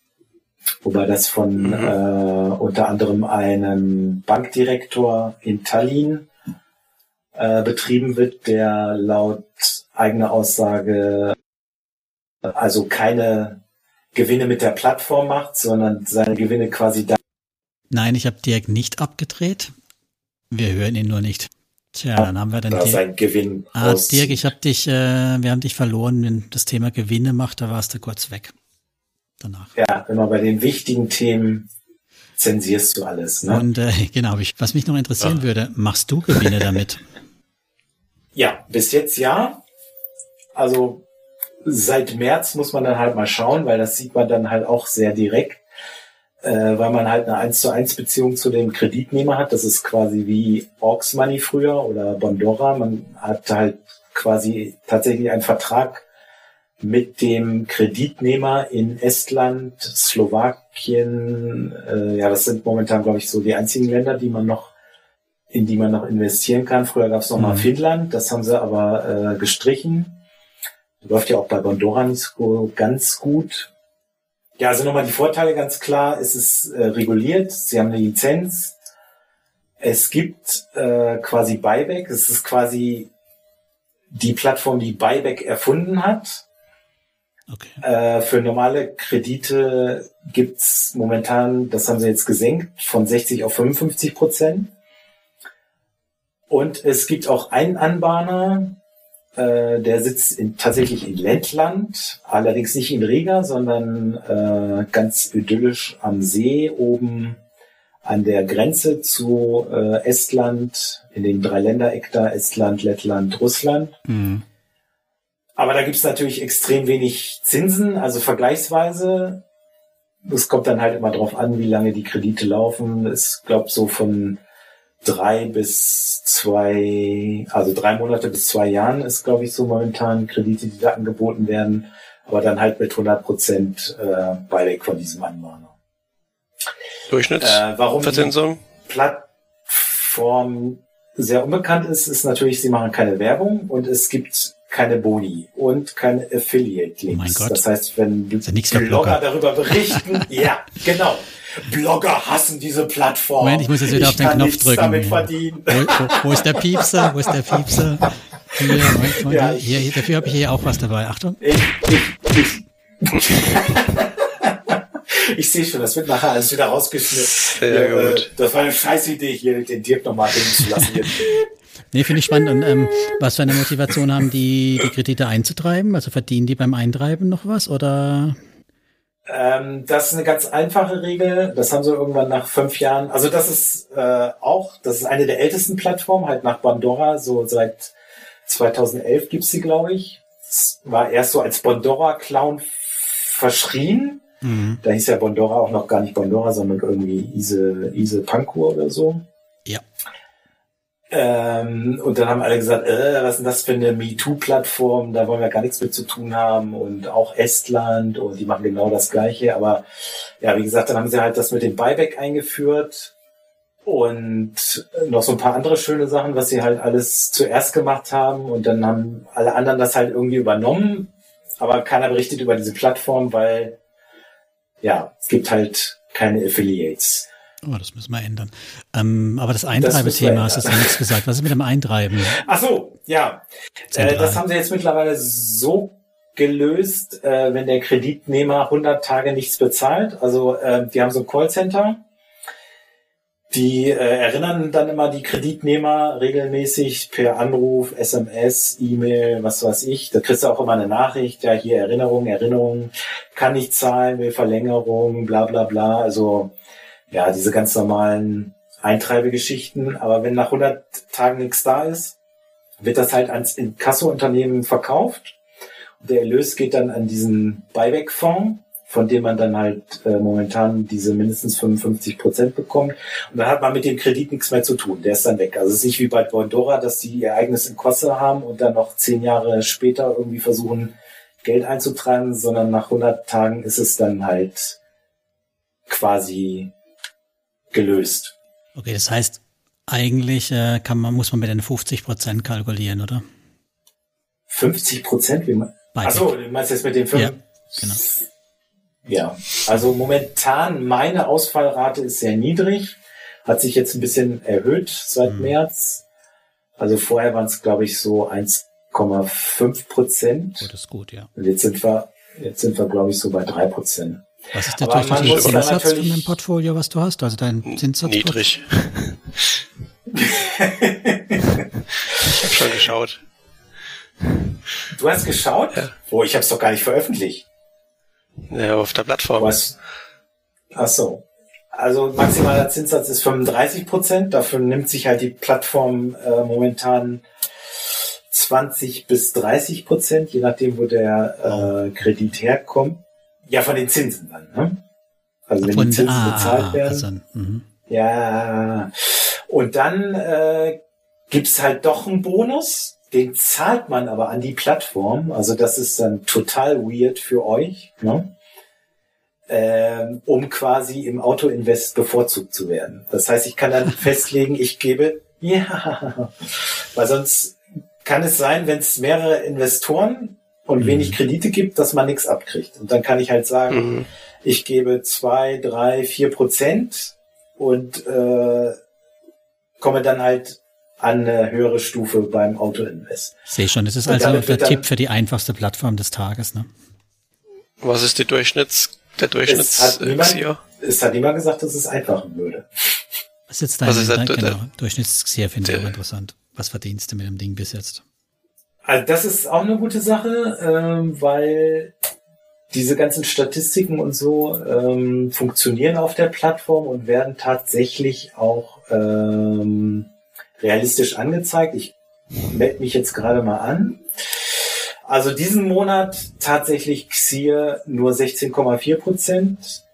Wobei das von Mhm. äh, unter anderem einem Bankdirektor in Tallinn äh, betrieben wird, der laut eigener Aussage also keine Gewinne mit der Plattform macht, sondern seine Gewinne quasi da. Nein, ich habe Dirk nicht abgedreht. Wir hören ihn nur nicht. Tja, dann haben wir dann da sein Gewinn Ah. Dirk, ich habe dich, äh, wir haben dich verloren, wenn das Thema Gewinne macht, da warst du kurz weg. Danach. Ja, immer bei den wichtigen Themen zensierst du alles. Ne? Und äh, genau, was mich noch interessieren würde, machst du Gewinne damit? Ja, bis jetzt ja. Also seit März muss man dann halt mal schauen, weil das sieht man dann halt auch sehr direkt, äh, weil man halt eine 1 zu 1 Beziehung zu dem Kreditnehmer hat. Das ist quasi wie Orks Money früher oder Bondora. Man hat halt quasi tatsächlich einen Vertrag mit dem Kreditnehmer in Estland, Slowakien, äh, ja, das sind momentan, glaube ich, so die einzigen Länder, die man noch in die man noch investieren kann. Früher gab es noch mal Mhm. Finnland, das haben sie aber äh, gestrichen. Läuft ja auch bei Bondora nicht so ganz gut. Ja, also nochmal die Vorteile ganz klar. Es ist äh, reguliert, sie haben eine Lizenz. Es gibt äh, quasi Buyback. Es ist quasi die Plattform, die Buyback erfunden hat. Okay. Äh, für normale Kredite gibt's momentan, das haben sie jetzt gesenkt, von 60 auf 55 Prozent. Und es gibt auch einen Anbahner, äh, der sitzt in, tatsächlich in Lettland, allerdings nicht in Riga, sondern äh, ganz idyllisch am See oben an der Grenze zu äh, Estland, in dem Dreiländereck da, Estland, Lettland, Russland. Mhm. Aber da gibt's natürlich extrem wenig Zinsen, also vergleichsweise. Es kommt dann halt immer drauf an, wie lange die Kredite laufen. Es glaube so von drei bis zwei, also drei Monate bis zwei Jahren ist, glaube ich, so momentan Kredite, die da angeboten werden. Aber dann halt mit 100 Prozent äh, Buyback von diesem Anbahner. Äh, warum die Durchschnittsverzinsung? Plattform sehr unbekannt ist, ist natürlich, sie machen keine Werbung und es gibt keine Boni und keine Affiliate-Links. Oh mein Gott. Das heißt, wenn Blogger. darüber berichten, ja, genau. Blogger hassen diese Plattform. Moment, ich muss jetzt wieder auf den kann Knopf nichts drücken. damit verdienen. Wo, wo, wo ist der Piepser? Wo ist der Piepser? Hier, Moment, Moment, Ja, hier, hier, dafür habe ich hier auch was dabei. Achtung. Ich, ich, ich. ich sehe schon, das wird nachher alles wieder rausgeschnitten. Sehr Ja, gut. Äh, das war eine scheiß Idee, hier den Dirk nochmal reden zu lassen. Nee, finde ich spannend. Und ähm, was für eine Motivation haben die, die Kredite einzutreiben? Also verdienen die beim Eintreiben noch was oder? Ähm, das ist eine ganz einfache Regel. Das haben sie irgendwann nach fünf Jahren. Also das ist äh, auch, das ist eine der ältesten Plattformen, halt nach Bondora. So seit 2011 gibt's sie, glaube ich. Es war erst so als Bondora-Clown verschrien. Mhm. Da hieß ja Bondora auch noch gar nicht Bondora, sondern irgendwie Ise, Ise Pankur oder so. Ähm, und dann haben alle gesagt, äh, was ist denn das für eine MeToo-Plattform? Da wollen wir gar nichts mit zu tun haben. Und auch Estland und die machen genau das Gleiche. Aber ja, wie gesagt, dann haben sie halt das mit dem Buyback eingeführt und noch so ein paar andere schöne Sachen, was sie halt alles zuerst gemacht haben. Und dann haben alle anderen das halt irgendwie übernommen. Aber keiner berichtet über diese Plattform, weil ja, es gibt halt keine Affiliates. Oh, das müssen wir ändern. Ähm, aber das Eintreibethema hast du ja nichts gesagt. Was ist mit dem Eintreiben? Ach so, ja. Äh, Zentral. das haben sie jetzt mittlerweile so gelöst, äh, wenn der Kreditnehmer 100 Tage nichts bezahlt. Also äh, die haben so ein Callcenter. Die äh, erinnern dann immer die Kreditnehmer regelmäßig per Anruf, SMS, E-Mail, was weiß ich. Da kriegst du auch immer eine Nachricht, ja, hier Erinnerung, Erinnerung, kann nicht zahlen, will Verlängerung, bla bla bla. Also ja, diese ganz normalen Eintreibegeschichten. Aber wenn nach 100 Tagen nichts da ist, wird das halt ans Inkasso-Unternehmen verkauft. Und der Erlös geht dann an diesen Buyback-Fonds, von dem man dann halt äh, momentan diese mindestens 55 Prozent bekommt. Und dann hat man mit dem Kredit nichts mehr zu tun. Der ist dann weg. Also es ist nicht wie bei Bondora, dass die ihr eigenes Inkasso haben und dann noch zehn Jahre später irgendwie versuchen, Geld einzutreiben, sondern nach 100 Tagen ist es dann halt quasi gelöst. Okay, das heißt, eigentlich äh, kann man, muss man mit den 50 Prozent kalkulieren, oder? 50 Prozent? Achso, du meinst jetzt mit den 5? Ja, genau. Ja, also momentan meine Ausfallrate ist sehr niedrig, hat sich jetzt ein bisschen erhöht seit mhm. März. Also vorher waren es, glaube ich, so 1,5 Prozent. Oh, das ist gut, ja. Und jetzt sind wir, jetzt sind wir, glaube ich, so bei drei Prozent. Was ist der durchschnittliche Zinssatz von dem Portfolio, was du hast? Also dein Zinssatz? Niedrig. ich habe schon geschaut. Du hast geschaut? Ja. Oh, ich habe es doch gar nicht veröffentlicht. Ja, auf der Plattform. Was? Ach so. Also maximaler Zinssatz ist 35 Prozent. Dafür nimmt sich halt die Plattform äh, momentan 20 bis 30 Prozent, je nachdem, wo der äh, Kredit herkommt. Ja, von den Zinsen dann. Ne? Also wenn von, die Zinsen ah, bezahlt werden. Also, ja. Und dann äh, gibt's halt doch einen Bonus den zahlt man aber an die Plattform. Also das ist dann total weird für euch, ne? ähm, um quasi im Auto-Invest bevorzugt zu werden. Das heißt, ich kann dann festlegen, ich gebe, ja, weil sonst kann es sein, wenn es mehrere Investoren und mhm. wenig Kredite gibt, dass man nichts abkriegt. Und dann kann ich halt sagen, mhm. ich gebe zwei, drei, vier Prozent und äh, komme dann halt an eine höhere Stufe beim Auto-Invest. Sehe schon, das ist und also der Tipp für die einfachste Plattform des Tages. Ne? Was ist die Durchschnitts, der Durchschnitts es hat, niemand, es hat niemand gesagt, dass es einfachen würde. Was ist jetzt dein, ist dein, genau, Durchschnittsxier finde ich auch interessant. Was verdienst du mit dem Ding bis jetzt? Also das ist auch eine gute Sache, ähm, weil diese ganzen Statistiken und so ähm, funktionieren auf der Plattform und werden tatsächlich auch ähm, realistisch angezeigt. Ich melde mich jetzt gerade mal an. Also diesen Monat tatsächlich Xier nur 16,4 Prozent.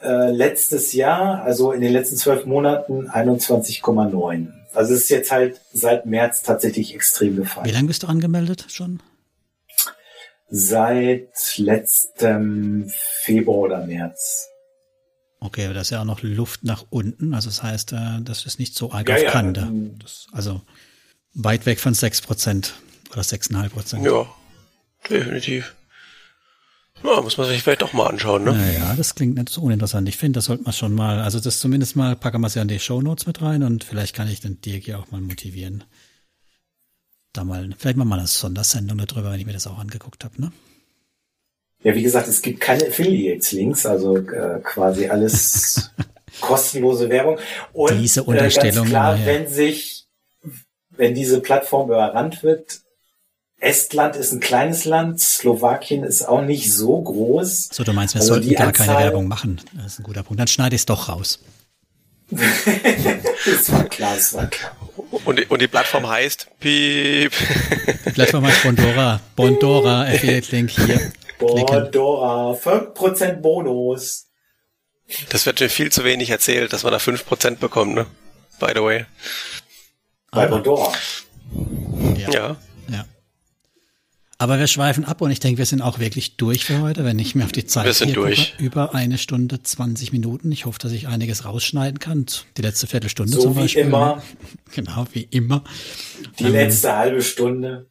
Äh, letztes Jahr, also in den letzten zwölf Monaten 21,9. Also es ist jetzt halt seit März tatsächlich extrem gefallen. Wie lange bist du angemeldet schon? Seit letztem Februar oder März. Okay, aber da ist ja auch noch Luft nach unten. Also das heißt, äh, das ist nicht so arg ja, auf Kante. Ja. Das, also weit weg von 6 Prozent oder 6,5 Prozent. Ja, definitiv. Ja, muss man sich vielleicht doch mal anschauen, ne? Naja, das klingt nicht so uninteressant. Ich finde, das sollte man schon mal, also das zumindest mal, packen wir es ja in die Show Notes mit rein und vielleicht kann ich den Dirk ja auch mal motivieren. Da mal, vielleicht mal eine Sondersendung darüber, wenn ich mir das auch angeguckt habe, ne? Ja, wie gesagt, es gibt keine Affiliates-Links, also äh, quasi alles kostenlose Werbung. Und diese Unterstellung, äh, ganz klar, ja. wenn sich, wenn diese Plattform überrannt wird, Estland ist ein kleines Land, Slowakien ist auch nicht so groß. So, du meinst, wir also sollten gar Anzahl, keine Werbung machen. Das ist ein guter Punkt. Dann schneide ich es doch raus. das war klar, das war klar. Und die, und die Plattform heißt Piep. Die Plattform heißt Bondora. Bondora, Affiliate Link hier. Bondora, 5% Bonus. Das wird mir viel zu wenig erzählt, dass man da 5% bekommt, ne? By the way. Bei Bondora. Ja. ja. ja. Aber wir schweifen ab und ich denke, wir sind auch wirklich durch für heute, wenn ich mir auf die Zeit wir sind durch. Gucke, über eine Stunde 20 Minuten. Ich hoffe, dass ich einiges rausschneiden kann. Die letzte Viertelstunde so zum Beispiel. Wie immer. Genau, wie immer. Die ähm, letzte halbe Stunde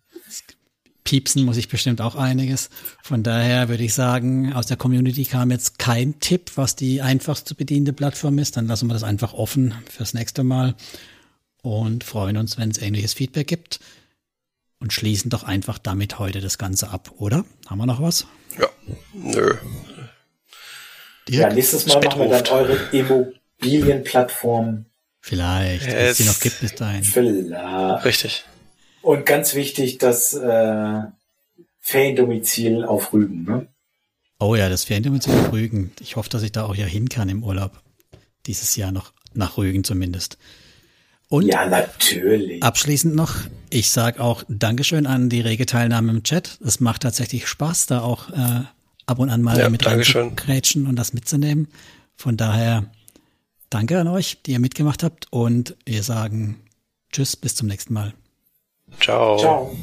piepsen muss ich bestimmt auch einiges. Von daher würde ich sagen, aus der Community kam jetzt kein Tipp, was die einfachst zu bedienende Plattform ist. Dann lassen wir das einfach offen fürs nächste Mal und freuen uns, wenn es ähnliches Feedback gibt. Und schließen doch einfach damit heute das Ganze ab, oder? Haben wir noch was? Ja, nö. Dirk? Ja, nächstes Mal machen wir dann eure Immobilienplattform. Vielleicht, wenn es die noch gibt bis dahin. Vielleicht. Richtig. Und ganz wichtig, das äh, Feriendomizil auf Rügen, ne? Oh ja, das Feriendomizil auf Rügen. Ich hoffe, dass ich da auch ja hin kann im Urlaub. Dieses Jahr noch, nach Rügen zumindest. Und ja, natürlich. Abschließend noch, ich sage auch Dankeschön an die rege Teilnahme im Chat. Es macht tatsächlich Spaß, da auch äh, ab und an mal ja, mit reinzugrätschen und das mitzunehmen. Von daher danke an euch, die ihr mitgemacht habt und wir sagen Tschüss, bis zum nächsten Mal. Ciao. Ciao.